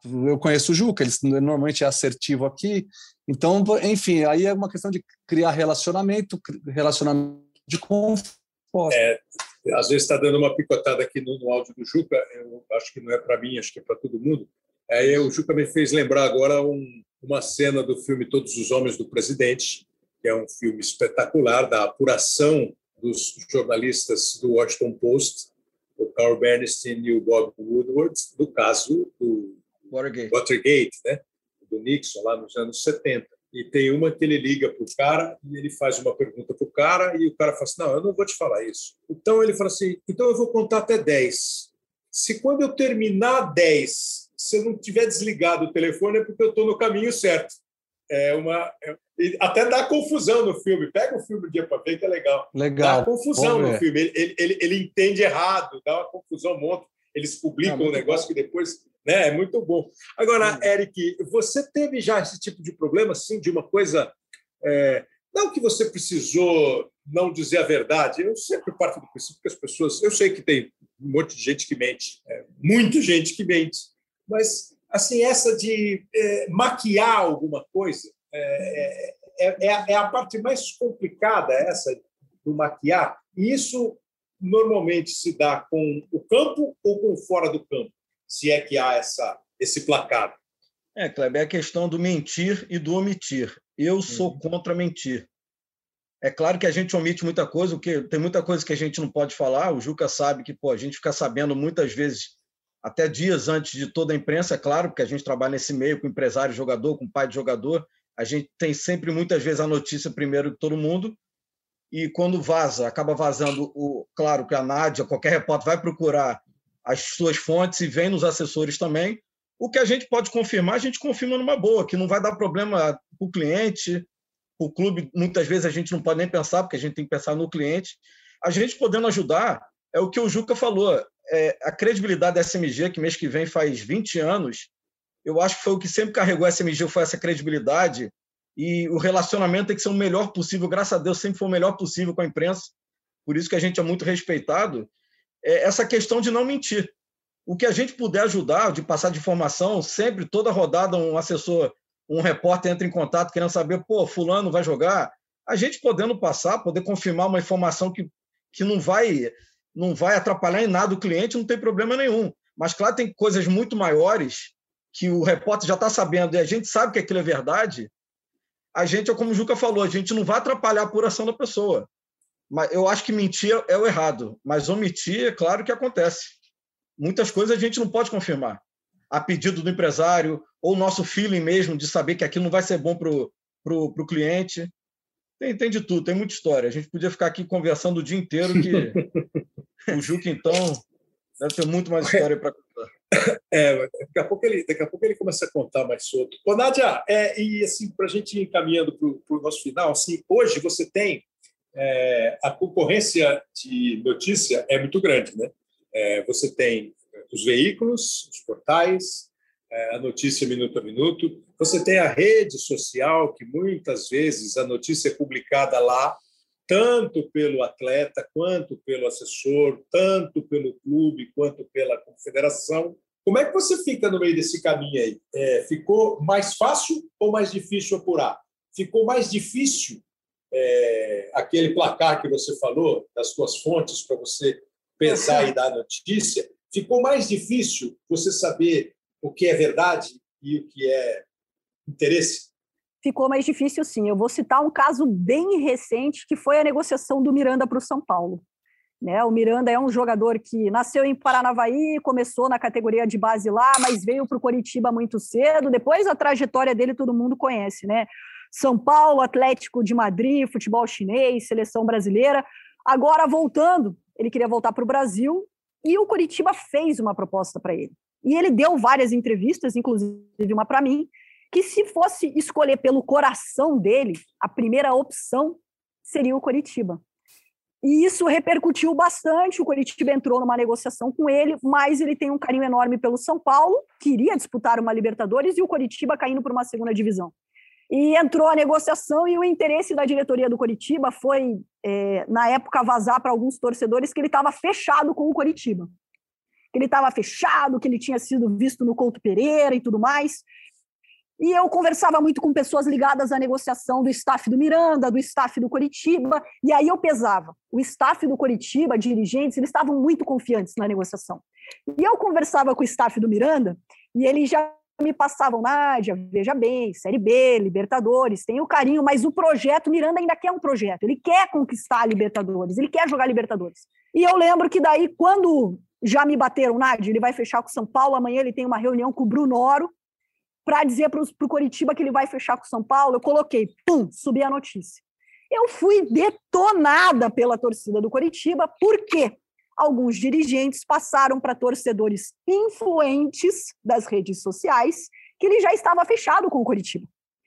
Speaker 3: eu conheço o Juca, ele normalmente é assertivo aqui. Então, enfim, aí é uma questão de criar relacionamento, relacionamento de conforto.
Speaker 1: É, às vezes está dando uma picotada aqui no, no, áudio do Juca, eu acho que não é para mim, acho que é para todo mundo. Aí o Juca me fez lembrar agora um, uma cena do filme Todos os Homens do Presidente, que é um filme espetacular da apuração dos jornalistas do Washington Post o Carl Bernstein e o Bob Woodward, do caso do Watergate, Watergate né? do Nixon, lá nos anos 70. E tem uma que ele liga para o cara e ele faz uma pergunta para o cara e o cara fala assim, não, eu não vou te falar isso. Então ele fala assim, então eu vou contar até 10. Se quando eu terminar 10, se eu não tiver desligado o telefone é porque eu estou no caminho certo é uma. É, até dá confusão no filme. Pega o filme um dia para ver, que é legal.
Speaker 3: Legal.
Speaker 1: Dá confusão no filme. Ele, ele, ele, entende errado, dá uma confusão um monte. Eles publicam é um negócio bom. que depois. Né, é muito bom. Agora. Eric, você teve já esse tipo de problema, assim, de uma coisa. É, não que você precisou não dizer a verdade, eu sempre parto do princípio que as pessoas. Eu sei que tem um monte de gente que mente, é, muita gente que mente, mas assim, essa de é, maquiar alguma coisa é, é, é, é, a parte mais complicada, essa do maquiar. E isso normalmente se dá com o campo ou com fora do campo, se é que há essa, esse placar.
Speaker 4: É, Kleber, é a questão do mentir e do omitir. Eu sou uhum. contra mentir. É claro que a gente omite muita coisa, porque tem muita coisa que a gente não pode falar. O Juca sabe que pô, a gente fica sabendo muitas vezes, até dias antes de toda a imprensa, é claro, porque a gente trabalha nesse meio com empresário, jogador, com pai de jogador. A gente tem sempre, muitas vezes, a notícia primeiro que todo mundo. E quando vaza, acaba vazando, o, claro que a Nádia, qualquer repórter vai procurar as suas fontes e vem nos assessores também. O que a gente pode confirmar, a gente confirma numa boa, que não vai dar problema para o cliente, o clube, muitas vezes a gente não pode nem pensar, porque a gente tem que pensar no cliente. A gente podendo ajudar, é o que o Juca falou, é, a credibilidade da SMG, que mês que vem faz 20 anos, eu acho que foi o que sempre carregou a SMG, foi essa credibilidade, e o relacionamento tem que ser o melhor possível, graças a Deus sempre foi o melhor possível com a imprensa, por isso que a gente é muito respeitado, é essa questão de não mentir. O que a gente puder ajudar, de passar de informação, sempre, toda rodada, um assessor um repórter entra em contato querendo saber, pô, fulano vai jogar, a gente podendo passar, poder confirmar uma informação que, que não vai não vai atrapalhar em nada o cliente, não tem problema nenhum. Mas, claro, tem coisas muito maiores que o repórter já está sabendo e a gente sabe que aquilo é verdade. A gente, é como o Juca falou, a gente não vai atrapalhar a apuração da pessoa. Mas eu acho que mentir é o errado, mas omitir, é claro que acontece. Muitas coisas a gente não pode confirmar a pedido do empresário, ou o nosso feeling mesmo de saber que aquilo não vai ser bom para o cliente. Tem, tem de tudo, tem muita história. A gente podia ficar aqui conversando o dia inteiro que o Juca, então, deve ter muito mais história para contar.
Speaker 1: É, daqui a pouco ele, daqui a pouco ele começa a contar mais sobre. Ô, Nádia, é, e assim, para a gente ir encaminhando para o nosso final, assim, hoje você tem é, a concorrência de notícia é muito grande, né? É, você tem os veículos, os portais, é, a notícia minuto a minuto. Você tem a rede social, que muitas vezes a notícia é publicada lá, tanto pelo atleta, quanto pelo assessor, tanto pelo clube, quanto pela confederação. Como é que você fica no meio desse caminho aí? É, ficou mais fácil ou mais difícil apurar? Ficou mais difícil é, aquele placar que você falou, das suas fontes, para você pesar e dar notícia? Ficou mais difícil você saber o que é verdade e o que é interesse?
Speaker 2: Ficou mais difícil, sim. Eu vou citar um caso bem recente, que foi a negociação do Miranda para o São Paulo. Né? O Miranda é um jogador que nasceu em Paranavaí, começou na categoria de base lá, mas veio para o Coritiba muito cedo. Depois a trajetória dele todo mundo conhece, né? São Paulo, Atlético de Madrid, futebol chinês, seleção brasileira. Agora voltando, ele queria voltar para o Brasil e o Curitiba fez uma proposta para ele. E ele deu várias entrevistas, inclusive uma para mim, que se fosse escolher pelo coração dele, a primeira opção seria o Curitiba. E isso repercutiu bastante. O Curitiba entrou numa negociação com ele, mas ele tem um carinho enorme pelo São Paulo, queria disputar uma Libertadores e o Curitiba caindo por uma segunda divisão. E entrou a negociação e o interesse da diretoria do Coritiba foi, é, na época, vazar para alguns torcedores que ele estava fechado com o Coritiba. Que ele estava fechado, que ele tinha sido visto no Couto Pereira e tudo mais. E eu conversava muito com pessoas ligadas à negociação do staff do Miranda, do staff do Coritiba, e aí eu pesava. O staff do Coritiba, dirigentes, eles estavam muito confiantes na negociação. E eu conversava com o staff do Miranda, e ele já me passavam, Nádia, veja bem, Série B, Libertadores, tem o carinho, mas o projeto, Miranda ainda quer um projeto, ele quer conquistar a Libertadores, ele quer jogar Libertadores. E eu lembro que daí, quando já me bateram, Nádia, ele vai fechar com São Paulo, amanhã ele tem uma reunião com o Bruno Oro, para dizer para o Coritiba que ele vai fechar com São Paulo, eu coloquei, pum, subi a notícia. Eu fui detonada pela torcida do Coritiba, por quê? Alguns dirigentes passaram para torcedores influentes das redes sociais que ele já estava fechado com o Curitiba.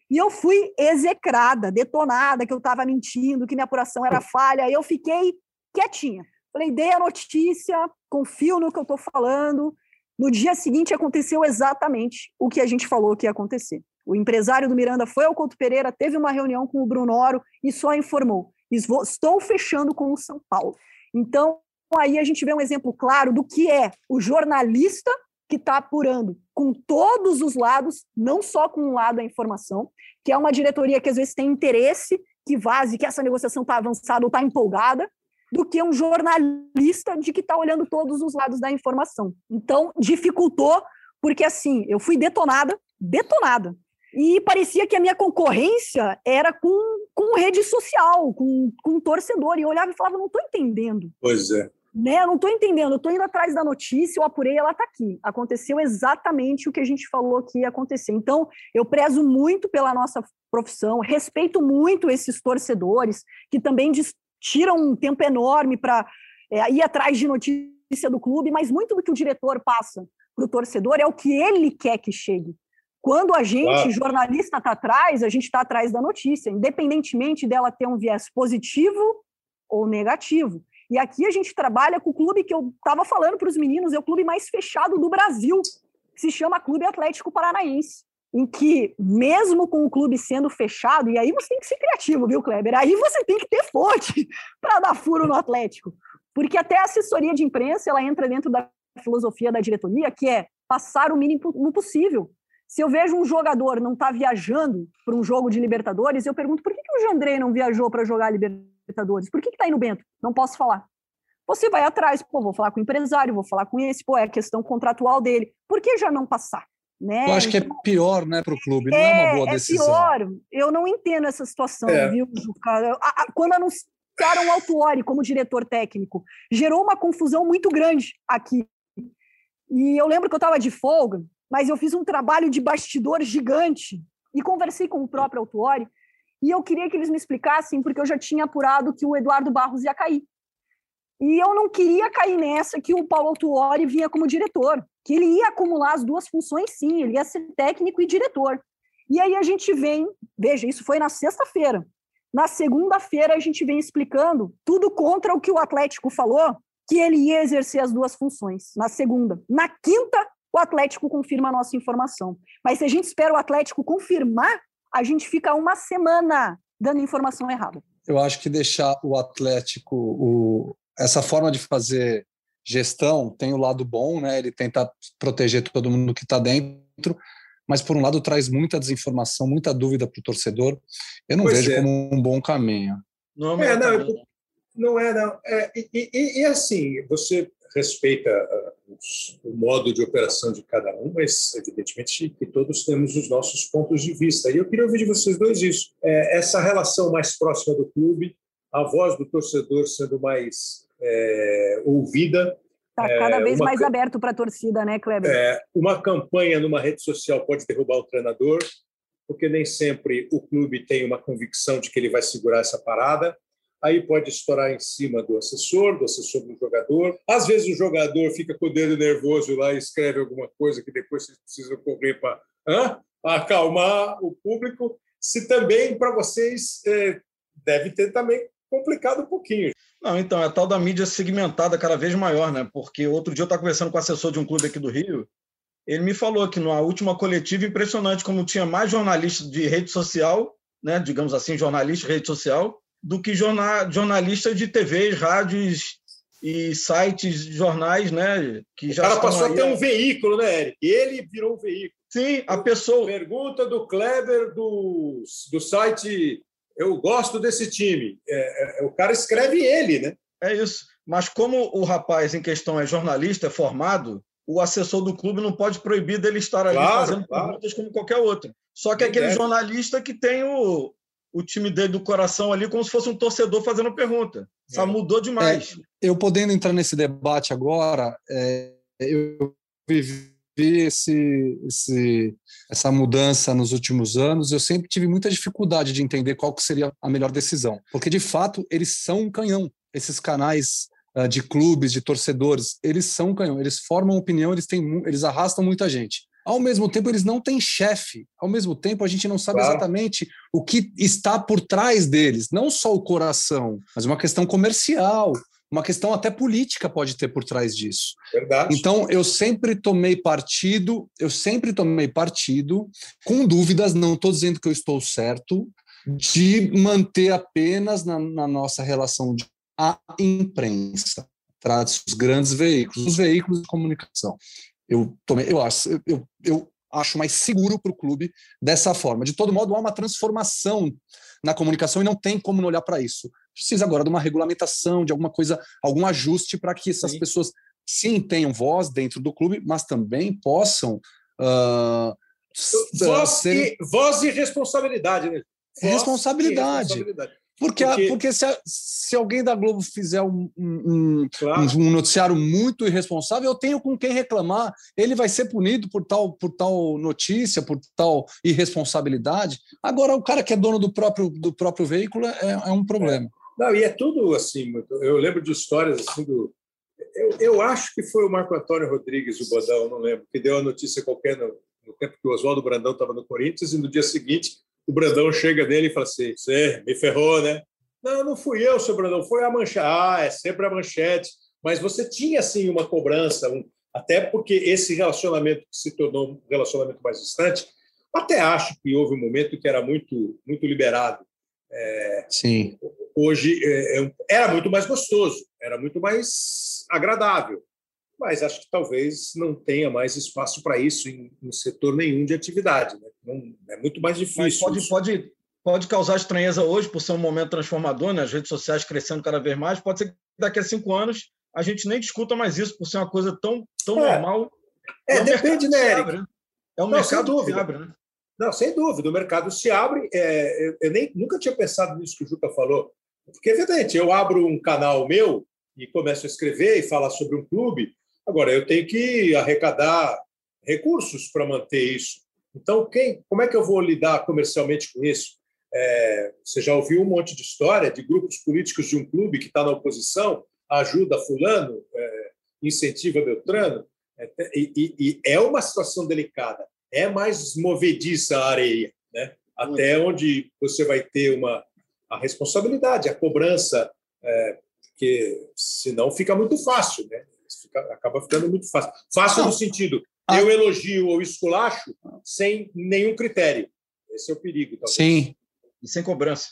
Speaker 2: E eu fui execrada, detonada, que eu estava mentindo, que minha apuração era falha. Eu fiquei quietinha. Falei, dei a notícia, confio no que eu estou falando. No dia seguinte aconteceu exatamente o que a gente falou que ia acontecer. O empresário do Miranda foi ao Couto Pereira, teve uma reunião com o Bruno Oro e só informou: estou fechando com o São Paulo. Então, aí a gente vê um exemplo claro do que é o jornalista que está apurando com todos os lados, não só com um lado da informação, que é uma diretoria que às vezes tem interesse que vaze, que essa negociação está avançada ou está empolgada, do que um jornalista de que está olhando todos os lados da informação. Então, dificultou, porque assim, eu fui detonada detonada. E parecia que a minha concorrência era com, com rede social, com, com torcedor. E eu olhava e falava, não estou entendendo.
Speaker 1: Pois é.
Speaker 2: Né? Eu não estou entendendo, eu estou indo atrás da notícia, eu apurei, ela está aqui. Aconteceu exatamente o que a gente falou que ia acontecer. Então, eu prezo muito pela nossa profissão, respeito muito esses torcedores que também tiram um tempo enorme para é, ir atrás de notícia do clube, mas muito do que o diretor passa para o torcedor é o que ele quer que chegue. Quando a gente, claro. jornalista, está atrás, a gente está atrás da notícia, independentemente dela ter um viés positivo ou negativo. E aqui a gente trabalha com o clube que eu estava falando para os meninos, é o clube mais fechado do Brasil, que se chama Clube Atlético Paranaense. Em que, mesmo com o clube sendo fechado, e aí você tem que ser criativo, viu, Kleber? Aí você tem que ter fonte para dar furo no Atlético. Porque até a assessoria de imprensa ela entra dentro da filosofia da diretoria, que é passar o mínimo possível. Se eu vejo um jogador não tá viajando para um jogo de Libertadores, eu pergunto por que, que o Jandrei não viajou para jogar Libertadores? Por que, que tá aí no Bento? Não posso falar. Você vai atrás, pô, vou falar com o empresário, vou falar com esse, pô, é a questão contratual dele. Por que já não passar? Né?
Speaker 3: Eu acho que é pior, né, para o clube, não é, uma boa é decisão.
Speaker 2: É pior, eu não entendo essa situação, é. viu, Juca? Quando anunciaram o Altuori como diretor técnico, gerou uma confusão muito grande aqui. E eu lembro que eu estava de folga, mas eu fiz um trabalho de bastidor gigante e conversei com o próprio Autuori e eu queria que eles me explicassem, porque eu já tinha apurado que o Eduardo Barros ia cair. E eu não queria cair nessa que o Paulo Autuori vinha como diretor, que ele ia acumular as duas funções, sim, ele ia ser técnico e diretor. E aí a gente vem, veja, isso foi na sexta-feira. Na segunda-feira a gente vem explicando tudo contra o que o Atlético falou, que ele ia exercer as duas funções. Na segunda. Na quinta, o Atlético confirma a nossa informação. Mas se a gente espera o Atlético confirmar, a gente fica uma semana dando informação errada.
Speaker 3: Eu acho que deixar o Atlético, o, essa forma de fazer gestão tem o lado bom, né? Ele tenta proteger todo mundo que está dentro, mas por um lado traz muita desinformação, muita dúvida para o torcedor. Eu não pois vejo é. como um bom caminho.
Speaker 1: Não é, não, não é, não. É, e, e, e, assim, você respeita uh, os, o modo de operação de cada um, mas evidentemente que todos temos os nossos pontos de vista. E eu queria ouvir de vocês dois isso. É, essa relação mais próxima do clube, a voz do torcedor sendo mais é, ouvida.
Speaker 2: Está cada é, vez mais aberto para a torcida, né, Kleber?
Speaker 1: É, uma campanha numa rede social pode derrubar o treinador, porque nem sempre o clube tem uma convicção de que ele vai segurar essa parada aí pode estourar em cima do assessor, do assessor do jogador. Às vezes o jogador fica com o dedo nervoso lá e escreve alguma coisa que depois vocês precisam correr para acalmar o público. Se também para vocês é, deve ter também complicado um pouquinho.
Speaker 4: Não, então, é a tal da mídia segmentada cada vez maior, né? Porque outro dia eu estava conversando com o assessor de um clube aqui do Rio, ele me falou que na última coletiva, impressionante como tinha mais jornalistas de rede social, né, digamos assim, jornalista de rede social, do que jornal, jornalista de TVs, rádios e sites, jornais, né?
Speaker 1: Que já o cara passou a ter um veículo, né, Eric? Ele virou um veículo.
Speaker 4: Sim, a pessoa.
Speaker 1: Pergunta do Kleber do, do site Eu Gosto desse time. É, é, o cara escreve ele, né?
Speaker 4: É isso. Mas como o rapaz em questão é jornalista, é formado, o assessor do clube não pode proibir dele estar ali claro, fazendo claro. perguntas como qualquer outro. Só que é aquele jornalista que tem o, o time dele do coração ali como se fosse um torcedor fazendo pergunta. Só é. mudou demais.
Speaker 3: É, eu podendo entrar nesse debate agora, é, eu vivi esse, esse, essa mudança nos últimos anos, eu sempre tive muita dificuldade de entender qual que seria a melhor decisão, porque de fato eles são um canhão. Esses canais uh, de clubes, de torcedores, eles são um canhão. Eles formam opinião, eles têm, eles arrastam muita gente. Ao mesmo tempo, eles não têm chefe. Ao mesmo tempo, a gente não sabe claro. exatamente o que está por trás deles. Não só o coração, mas uma questão comercial, uma questão até política pode ter por trás disso.
Speaker 1: Verdade.
Speaker 3: Então, eu sempre tomei partido, eu sempre tomei partido, com dúvidas, não estou dizendo que eu estou certo, de manter apenas na, na nossa relação de a imprensa, trata os grandes veículos, os veículos de comunicação. Eu, tomei, eu, acho, eu, eu acho mais seguro para o clube dessa forma. De todo modo, há uma transformação na comunicação e não tem como não olhar para isso. Precisa agora de uma regulamentação, de alguma coisa, algum ajuste para que essas sim. pessoas sim tenham voz dentro do clube, mas também possam uh,
Speaker 1: voz, serem... e, voz e responsabilidade, né?
Speaker 3: Voz responsabilidade. E responsabilidade. Porque, porque, porque se, se, alguém da Globo fizer um, um, claro. um, noticiário muito irresponsável, eu tenho com quem reclamar. Ele vai ser punido por tal, por tal notícia, por tal irresponsabilidade. Agora, o cara que é dono do próprio, do próprio veículo é, é um problema.
Speaker 1: É. Não, e é tudo assim. Eu lembro de histórias assim do. Eu, eu acho que foi o Marco Antônio Rodrigues, o Bodão, não lembro, que deu a notícia qualquer no, no tempo que o Oswaldo Brandão estava no Corinthians, e no dia seguinte o Brandão chega dele e fala assim: Você me ferrou, né? Não, não fui eu, seu Brandão, foi a manchete. Ah, é sempre a manchete. Mas você tinha, assim, uma cobrança, um... até porque esse relacionamento que se tornou um relacionamento mais distante, até acho que houve um momento que era muito, muito liberado.
Speaker 3: É... Sim.
Speaker 1: Hoje é, é era muito mais gostoso, era muito mais agradável mas acho que talvez não tenha mais espaço para isso em, em, setor nenhum de atividade. Né? Não, é muito mais difícil. Mas
Speaker 4: pode, pode, pode causar estranheza hoje por ser um momento transformador, né? as redes sociais crescendo cada vez mais. Pode ser que daqui a cinco anos a gente nem discuta mais isso por ser uma coisa tão, tão é. normal.
Speaker 1: É, é depende, né, Eric? Né?
Speaker 4: É um não, mercado que se abre, né?
Speaker 1: Não, sem dúvida, o mercado se abre. É, eu, eu nem, nunca tinha pensado nisso que o Juca falou, porque evidente, eu abro um canal meu e começo a escrever e falar sobre um clube, Agora, eu tenho que arrecadar recursos para manter isso. Então, quem, como é que eu vou lidar comercialmente com isso? É, você já ouviu um monte de história de grupos políticos de um clube que está na oposição, ajuda Fulano, é, incentiva Beltrano, é, e, e, e, é uma situação delicada. É mais movediça a areia, né? até onde você vai ter uma, a responsabilidade, a cobrança, é, que senão fica muito fácil. Né? Fica, acaba ficando muito fácil. Fácil no sentido, ah. eu elogio ou esculacho sem nenhum critério. Esse é o perigo. Talvez.
Speaker 3: Sim.
Speaker 4: E sem cobrança.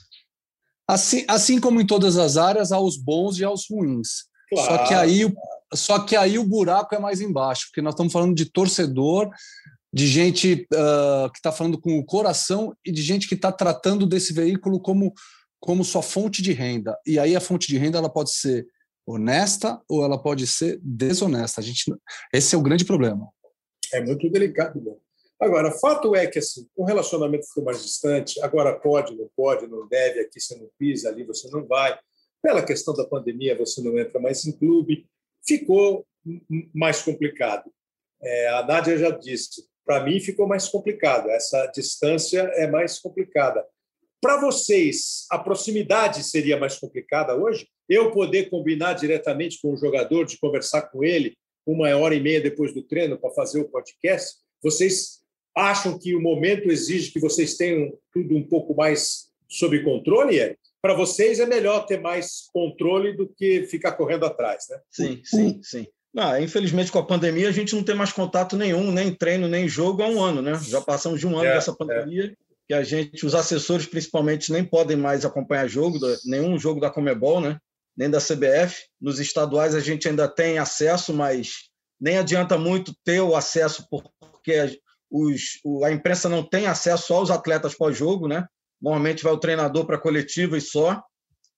Speaker 3: Assim, assim como em todas as áreas, há os bons e há os ruins. Claro. Só, que aí, só que aí o buraco é mais embaixo, porque nós estamos falando de torcedor, de gente uh, que está falando com o coração e de gente que está tratando desse veículo como, como sua fonte de renda. E aí a fonte de renda ela pode ser honesta ou ela pode ser desonesta. A gente, esse é o grande problema.
Speaker 1: É muito delicado. Né? Agora, fato é que assim, o relacionamento ficou mais distante. Agora pode, não pode, não deve. Aqui você não pisa, ali você não vai. Pela questão da pandemia, você não entra mais em clube. Ficou mais complicado. É, a Nádia já disse, para mim ficou mais complicado. Essa distância é mais complicada. Para vocês, a proximidade seria mais complicada hoje? Eu poder combinar diretamente com o jogador, de conversar com ele uma hora e meia depois do treino para fazer o podcast? Vocês acham que o momento exige que vocês tenham tudo um pouco mais sob controle, Eric? Para vocês é melhor ter mais controle do que ficar correndo atrás, né?
Speaker 4: Sim, sim, sim. Infelizmente, com a pandemia, a gente não tem mais contato nenhum, nem treino, nem jogo há um ano, né? Já passamos de um ano é, dessa pandemia. É que a gente, os assessores principalmente, nem podem mais acompanhar jogo, nenhum jogo da Comebol, né? nem da CBF. Nos estaduais a gente ainda tem acesso, mas nem adianta muito ter o acesso, porque os, a imprensa não tem acesso aos atletas pós-jogo, né? Normalmente vai o treinador para coletiva e só.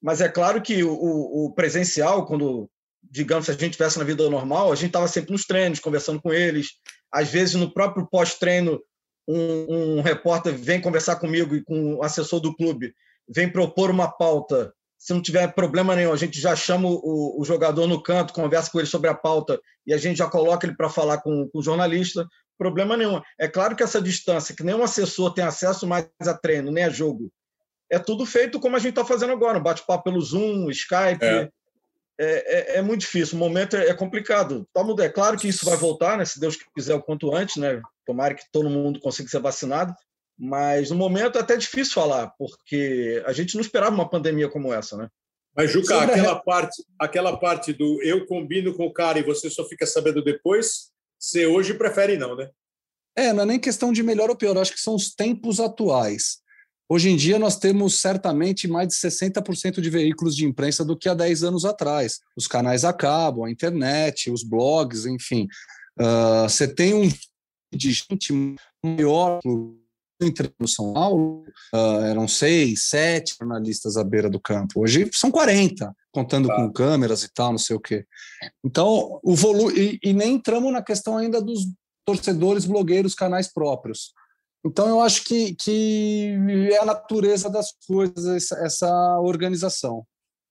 Speaker 4: Mas é claro que o, o presencial, quando, digamos, se a gente estivesse na vida normal, a gente estava sempre nos treinos, conversando com eles. Às vezes, no próprio pós-treino, um, um repórter vem conversar comigo e com o assessor do clube, vem propor uma pauta, se não tiver problema nenhum, a gente já chama o, o jogador no canto, conversa com ele sobre a pauta e a gente já coloca ele para falar com, com, o jornalista. Problema nenhum. É claro que essa distância, que nenhum assessor tem acesso mais a treino, nem a jogo, é tudo feito como a gente está fazendo agora, um bate-papo pelo Zoom, Skype. É. É, é, é, muito difícil, o momento é, é complicado. Tá é claro que isso vai voltar, né? Se Deus quiser o quanto antes, né? Tomara que todo mundo consiga ser vacinado. Mas no momento é até difícil falar, porque a gente não esperava uma pandemia como essa, né?
Speaker 1: Mas, Juca, aquela parte, aquela parte do eu combino com o cara e você só fica sabendo depois, você hoje prefere não, né?
Speaker 3: É, não é nem questão de melhor ou pior, acho que são os tempos atuais. Hoje em dia, nós temos certamente mais de 60% de veículos de imprensa do que há 10 anos atrás. Os canais acabam, a internet, os blogs, enfim. Uh, você tem um de gente maior no São Paulo, uh, eram seis, sete jornalistas à beira do campo. Hoje são 40, contando tá. com câmeras e tal, não sei o quê. Então, o volume. E, e, nem entramos na questão ainda dos torcedores, blogueiros, canais próprios. Então, eu acho que, que é a natureza das coisas, essa, essa organização.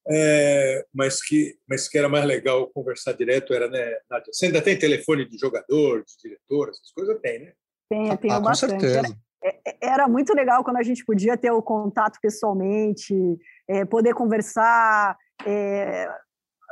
Speaker 1: É, mas, que, mas que era mais legal conversar direto era, né, Nádia? Você ainda tem telefone de jogador, de diretor, essas coisas tem, né?
Speaker 2: Tem, tem
Speaker 3: ah,
Speaker 2: bastante.
Speaker 3: Com certeza.
Speaker 2: Era, é, era, muito legal quando a gente podia ter o contato pessoalmente, é, poder conversar. É,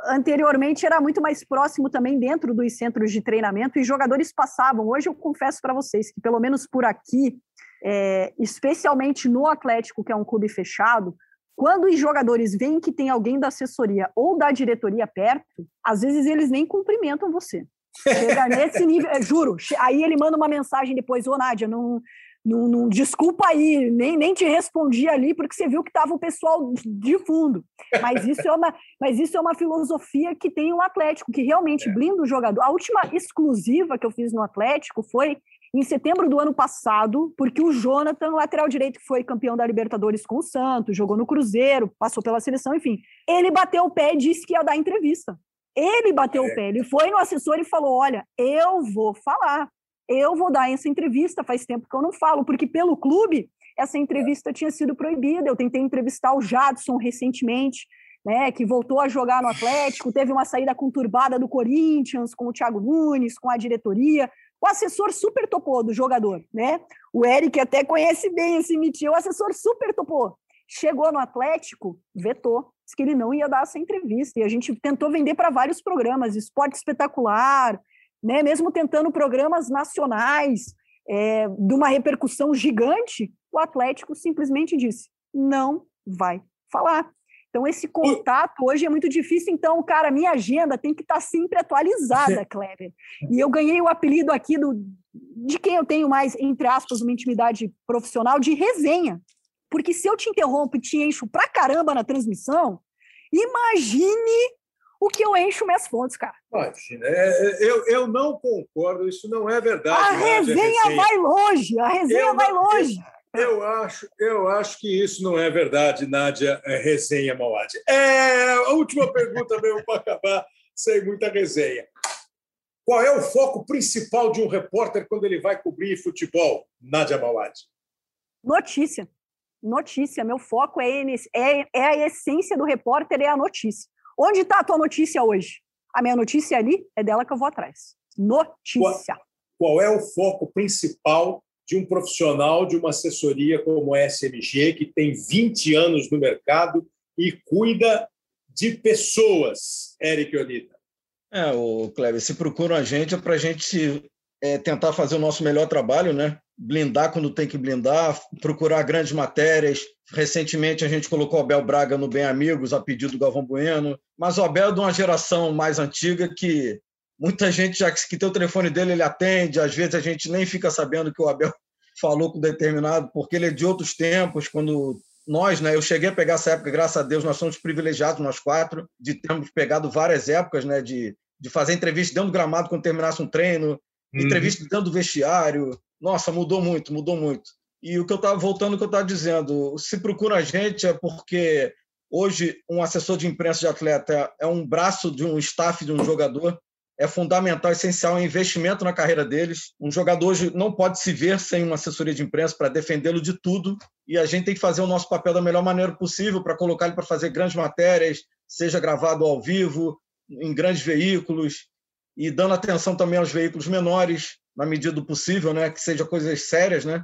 Speaker 2: anteriormente era muito mais próximo também dentro dos centros de treinamento e jogadores passavam. Hoje eu confesso para vocês que, pelo menos por aqui, é, especialmente no Atlético, que é um clube fechado, quando os jogadores veem que tem alguém da assessoria ou da diretoria perto, às vezes eles nem cumprimentam você. Chega nesse nível, é, juro. Aí ele manda uma mensagem depois, ô Nádia, não, não, não, desculpa aí, nem, nem te respondi ali, porque você viu que estava o pessoal de fundo. Mas isso, é uma, mas isso é uma filosofia que tem o Atlético, que realmente é. blinda o jogador. A última exclusiva que eu fiz no Atlético foi em setembro do ano passado, porque o Jonathan, lateral direito, que foi campeão da Libertadores com o Santos, jogou no Cruzeiro, passou pela seleção, enfim, ele bateu o pé e disse que ia dar entrevista. Ele bateu é. o pé, ele foi no assessor e falou: Olha, eu vou falar, eu vou dar essa entrevista. Faz tempo que eu não falo, porque pelo clube essa entrevista tinha sido proibida. Eu tentei entrevistar o Jadson recentemente, né, que voltou a jogar no Atlético, teve uma saída conturbada do Corinthians com o Thiago Nunes, com a diretoria. O assessor super topou do jogador, né? O Eric até conhece bem esse mitinho, o assessor super topou. Chegou no Atlético, vetou, disse que ele não ia dar essa entrevista. E a gente tentou vender para vários programas, Esporte Espetacular, né? mesmo tentando programas nacionais é, de uma repercussão gigante, o Atlético simplesmente disse: não vai falar. Então, esse contato hoje é muito difícil. Então, cara, minha agenda tem que estar tá sempre atualizada, Kleber. E eu ganhei o apelido aqui do, de quem eu tenho mais, entre aspas, uma intimidade profissional, de resenha. Porque se eu te interrompo e te encho pra caramba na transmissão, imagine o que eu encho minhas fontes, cara.
Speaker 1: Imagina, é, é, eu, eu não concordo, isso não é verdade.
Speaker 2: A resenha, resenha. vai longe, a resenha eu vai não, longe.
Speaker 1: Eu acho, eu acho que isso não é verdade, Nádia é resenha Mauad. É, a última pergunta mesmo para acabar, sem muita resenha. Qual é o foco principal de um repórter quando ele vai cobrir futebol, Nádia Mauad?
Speaker 2: Notícia. Notícia. Meu foco é, é, é a essência do repórter, é a notícia. Onde está a tua notícia hoje? A minha notícia ali é dela que eu vou atrás. Notícia.
Speaker 1: Qual, qual é o foco principal de um profissional de uma assessoria como a SMG, que tem 20 anos no mercado e cuida de pessoas, Eric Onita?
Speaker 4: É, o Kleber, se procuram a gente é para a gente é, tentar fazer o nosso melhor trabalho, né? Blindar quando tem que blindar, procurar grandes matérias. Recentemente a gente colocou o Abel Braga no Bem Amigos, a pedido do Galvão Bueno. Mas o Abel é de uma geração mais antiga que Muita gente já que tem o telefone dele, ele atende. Às vezes a gente nem fica sabendo que o Abel falou com determinado, porque ele é de outros tempos, quando nós, né, eu cheguei a pegar essa época, graças a Deus, nós somos privilegiados, nós quatro, de termos pegado várias épocas, né, de, de fazer entrevista dentro do gramado quando terminasse um treino, uhum. entrevista dentro do vestiário. Nossa, mudou muito, mudou muito. E o que eu estava voltando, o que eu estava dizendo, se procura a gente é porque hoje um assessor de imprensa de atleta é um braço de um staff de um jogador é fundamental, essencial, é investimento na carreira deles. Um jogador hoje não pode se ver sem uma assessoria de imprensa para defendê-lo de tudo, e a gente tem que fazer o nosso papel da melhor maneira possível para colocar ele para fazer grandes matérias, seja gravado ao vivo, em grandes veículos, e dando atenção também aos veículos menores, na medida do possível, né, que seja coisas sérias, né?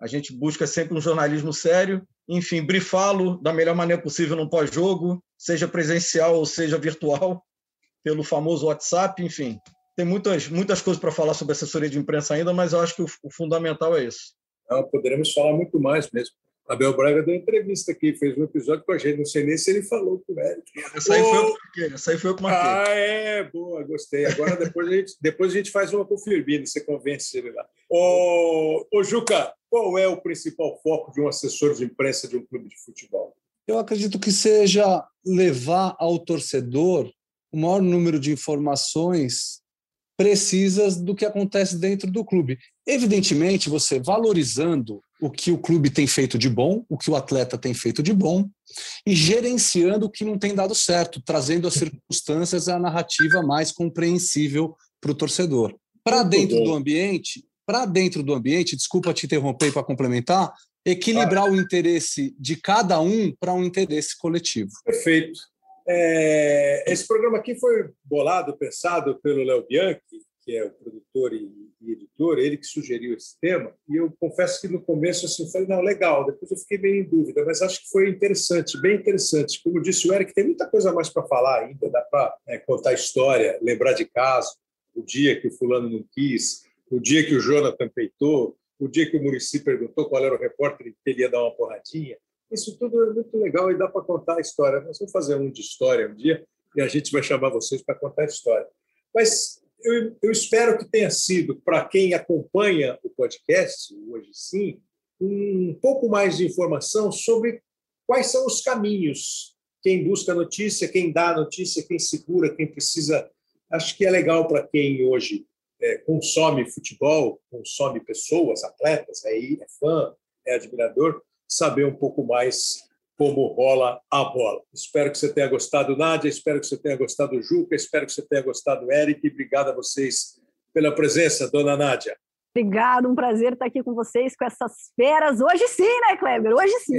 Speaker 4: A gente busca sempre um jornalismo sério, enfim, brifá-lo da melhor maneira possível no pós-jogo, seja presencial ou seja virtual, pelo famoso WhatsApp, enfim. Tem muitas, muitas coisas para falar sobre assessoria de imprensa ainda, mas eu acho que o, o fundamental é isso.
Speaker 1: Não, poderemos falar muito mais mesmo. Abel Braga deu entrevista aqui, fez um episódio com a gente. Não sei nem se ele falou com o Eric.
Speaker 4: Essa aí, foi eu que essa aí foi eu que marquei.
Speaker 1: Ah, é, boa, gostei. Agora depois a gente, depois a gente faz uma com o Firmino, você convence ele lá. Ô, ô, Juca, qual é o principal foco de um assessor de imprensa de um clube de futebol?
Speaker 3: Eu acredito que seja levar ao torcedor o maior número de informações precisas do que acontece dentro do clube. Evidentemente, você valorizando o que o clube tem feito de bom, o que o atleta tem feito de bom, e gerenciando o que não tem dado certo, trazendo as circunstâncias a narrativa mais compreensível para o torcedor. Para dentro bom. do ambiente, para dentro do ambiente, desculpa te interromper para complementar, equilibrar o interesse de cada um para um interesse coletivo.
Speaker 1: Perfeito. É, esse programa aqui foi bolado, pensado pelo Léo Bianchi, que é o produtor e, e, editor, ele que sugeriu esse tema. E eu confesso que no começo assim, falei, não, legal. Depois eu fiquei meio em dúvida, mas acho que foi interessante, bem interessante. Como disse o Eric, tem muita coisa mais para falar ainda, dá para é, contar história, lembrar de caso, o dia que o fulano não quis, o dia que o Jonathan peitou, o dia que o Murici perguntou qual era o repórter que ele ia dar uma porradinha. Isso tudo é muito legal e dá para contar a história. Nós vamos fazer um de história um dia e a gente vai chamar vocês para contar a história. Mas eu, eu espero que tenha sido, para quem acompanha o podcast, hoje sim, um pouco mais de informação sobre quais são os caminhos. Quem busca notícia, quem dá notícia, quem segura, quem precisa. Acho que é legal para quem hoje é, consome futebol, consome pessoas, atletas, é, é fã, é admirador, saber um pouco mais como rola a bola. Espero que você tenha gostado, Nádia, espero que você tenha gostado, Juca, espero que você tenha gostado, Eric. Obrigado a vocês pela presença, dona Nádia.
Speaker 2: Obrigado, um prazer estar aqui com vocês, com essas feras. Hoje sim, né, Kleber? Hoje sim.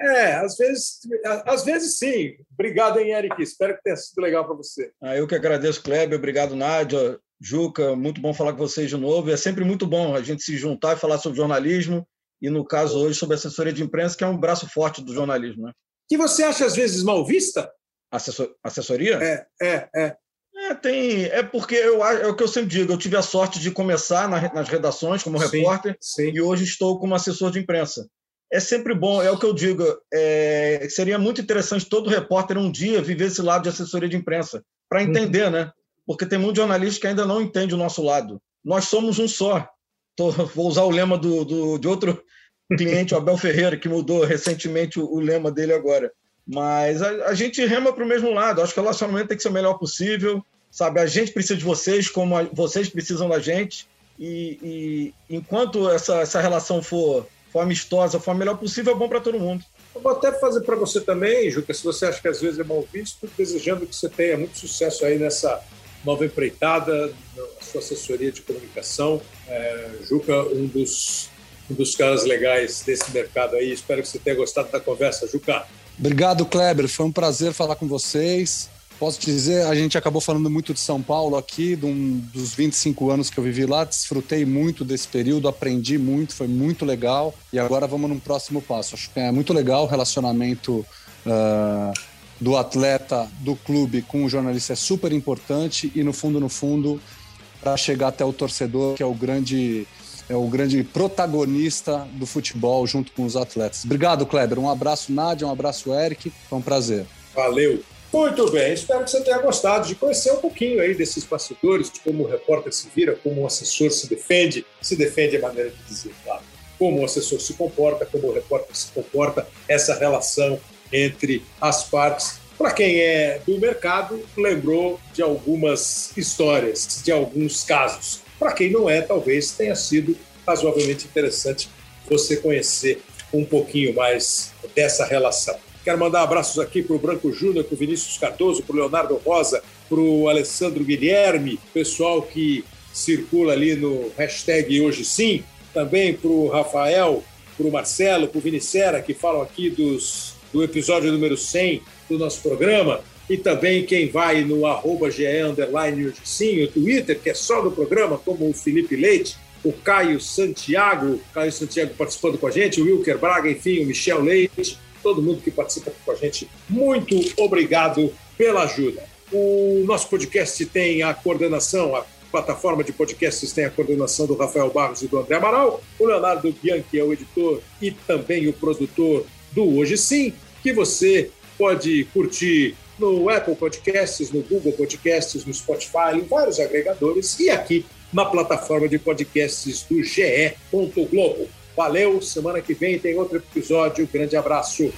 Speaker 1: É, é às vezes, às vezes sim. Obrigado, hein, Eric? Espero que tenha sido legal para você.
Speaker 4: Ah, eu que agradeço, Kleber. Obrigado, Nádia. Juca, muito bom falar com vocês de novo. É sempre muito bom a gente se juntar e falar sobre jornalismo e, no caso hoje, sobre assessoria de imprensa, que é um braço forte do jornalismo. Né?
Speaker 1: Que você acha, às vezes, mal vista?
Speaker 4: Assessor... Assessoria?
Speaker 1: É, é, é.
Speaker 4: É, tem, é porque eu, é o que eu sempre digo, eu tive a sorte de começar nas redações como sim, repórter sim. e hoje estou como assessor de imprensa. É sempre bom, é o que eu digo, é, seria muito interessante todo repórter um dia viver esse lado de assessoria de imprensa, para entender, uhum. né? porque tem muito jornalista que ainda não entende o nosso lado. Nós somos um só. Tô, vou usar o lema do, do, de outro cliente, o Abel Ferreira, que mudou recentemente o, o lema dele agora. Mas a, a gente rema para o mesmo lado. Acho que o relacionamento tem que ser o melhor possível. Sabe, a gente precisa de vocês, como a, vocês precisam da gente. E, e enquanto essa, essa relação for, for amistosa, for a melhor possível, é bom para todo mundo.
Speaker 1: Eu vou até fazer para você também, Juca, se você acha que às vezes é mal visto, desejando que você tenha muito sucesso aí nessa nova empreitada, a sua assessoria de comunicação. É, Juca, um dos, um dos caras legais desse mercado aí. Espero que você tenha gostado da conversa, Juca.
Speaker 3: Obrigado, Kleber. Foi um prazer falar com vocês. Posso dizer, a gente acabou falando muito de São Paulo aqui, de um, dos 25 anos que eu vivi lá, desfrutei muito desse período, aprendi muito, foi muito legal. E agora vamos num próximo passo. Acho que é muito legal o relacionamento uh, do atleta, do clube com o jornalista é super importante e no fundo, no fundo, para chegar até o torcedor, que é o grande é o grande protagonista do futebol junto com os atletas. Obrigado, Kleber. Um abraço, Nádia, um abraço, Eric. Foi um prazer.
Speaker 1: Valeu. Muito bem, espero que você tenha gostado de conhecer um pouquinho aí desses bastidores, de como o repórter se vira, como o assessor se defende, se defende a maneira de dizer, claro, como o assessor se comporta, como o repórter se comporta, essa relação entre as partes. Para quem é do mercado, lembrou de algumas histórias, de alguns casos. Para quem não é, talvez tenha sido razoavelmente interessante você conhecer um pouquinho mais dessa relação. Quero mandar abraços aqui para o Branco Júnior, para o Vinícius Cardoso, para o Leonardo Rosa, para o Alessandro Guilherme, pessoal que circula ali no hashtag Hoje Sim, também para o Rafael, para o Marcelo, para o Vinicera, que falam aqui dos do episódio número 100 do nosso programa, e também quem vai no arroba Underline sim, o Twitter, que é só do programa, como o Felipe Leite, o Caio Santiago, Caio Santiago participando com a gente, o Wilker Braga, enfim, o Michel Leite, todo mundo que participa com a gente, muito obrigado pela ajuda. O nosso podcast tem a coordenação, a plataforma de podcasts tem a coordenação do Rafael Barros e do André Amaral, o Leonardo Bianchi é o editor e também o produtor do Hoje Sim, que você pode curtir no Apple Podcasts, no Google Podcasts, no Spotify, em vários agregadores e aqui na plataforma de podcasts do GE. Globo. Valeu, semana que vem tem outro episódio. Grande abraço.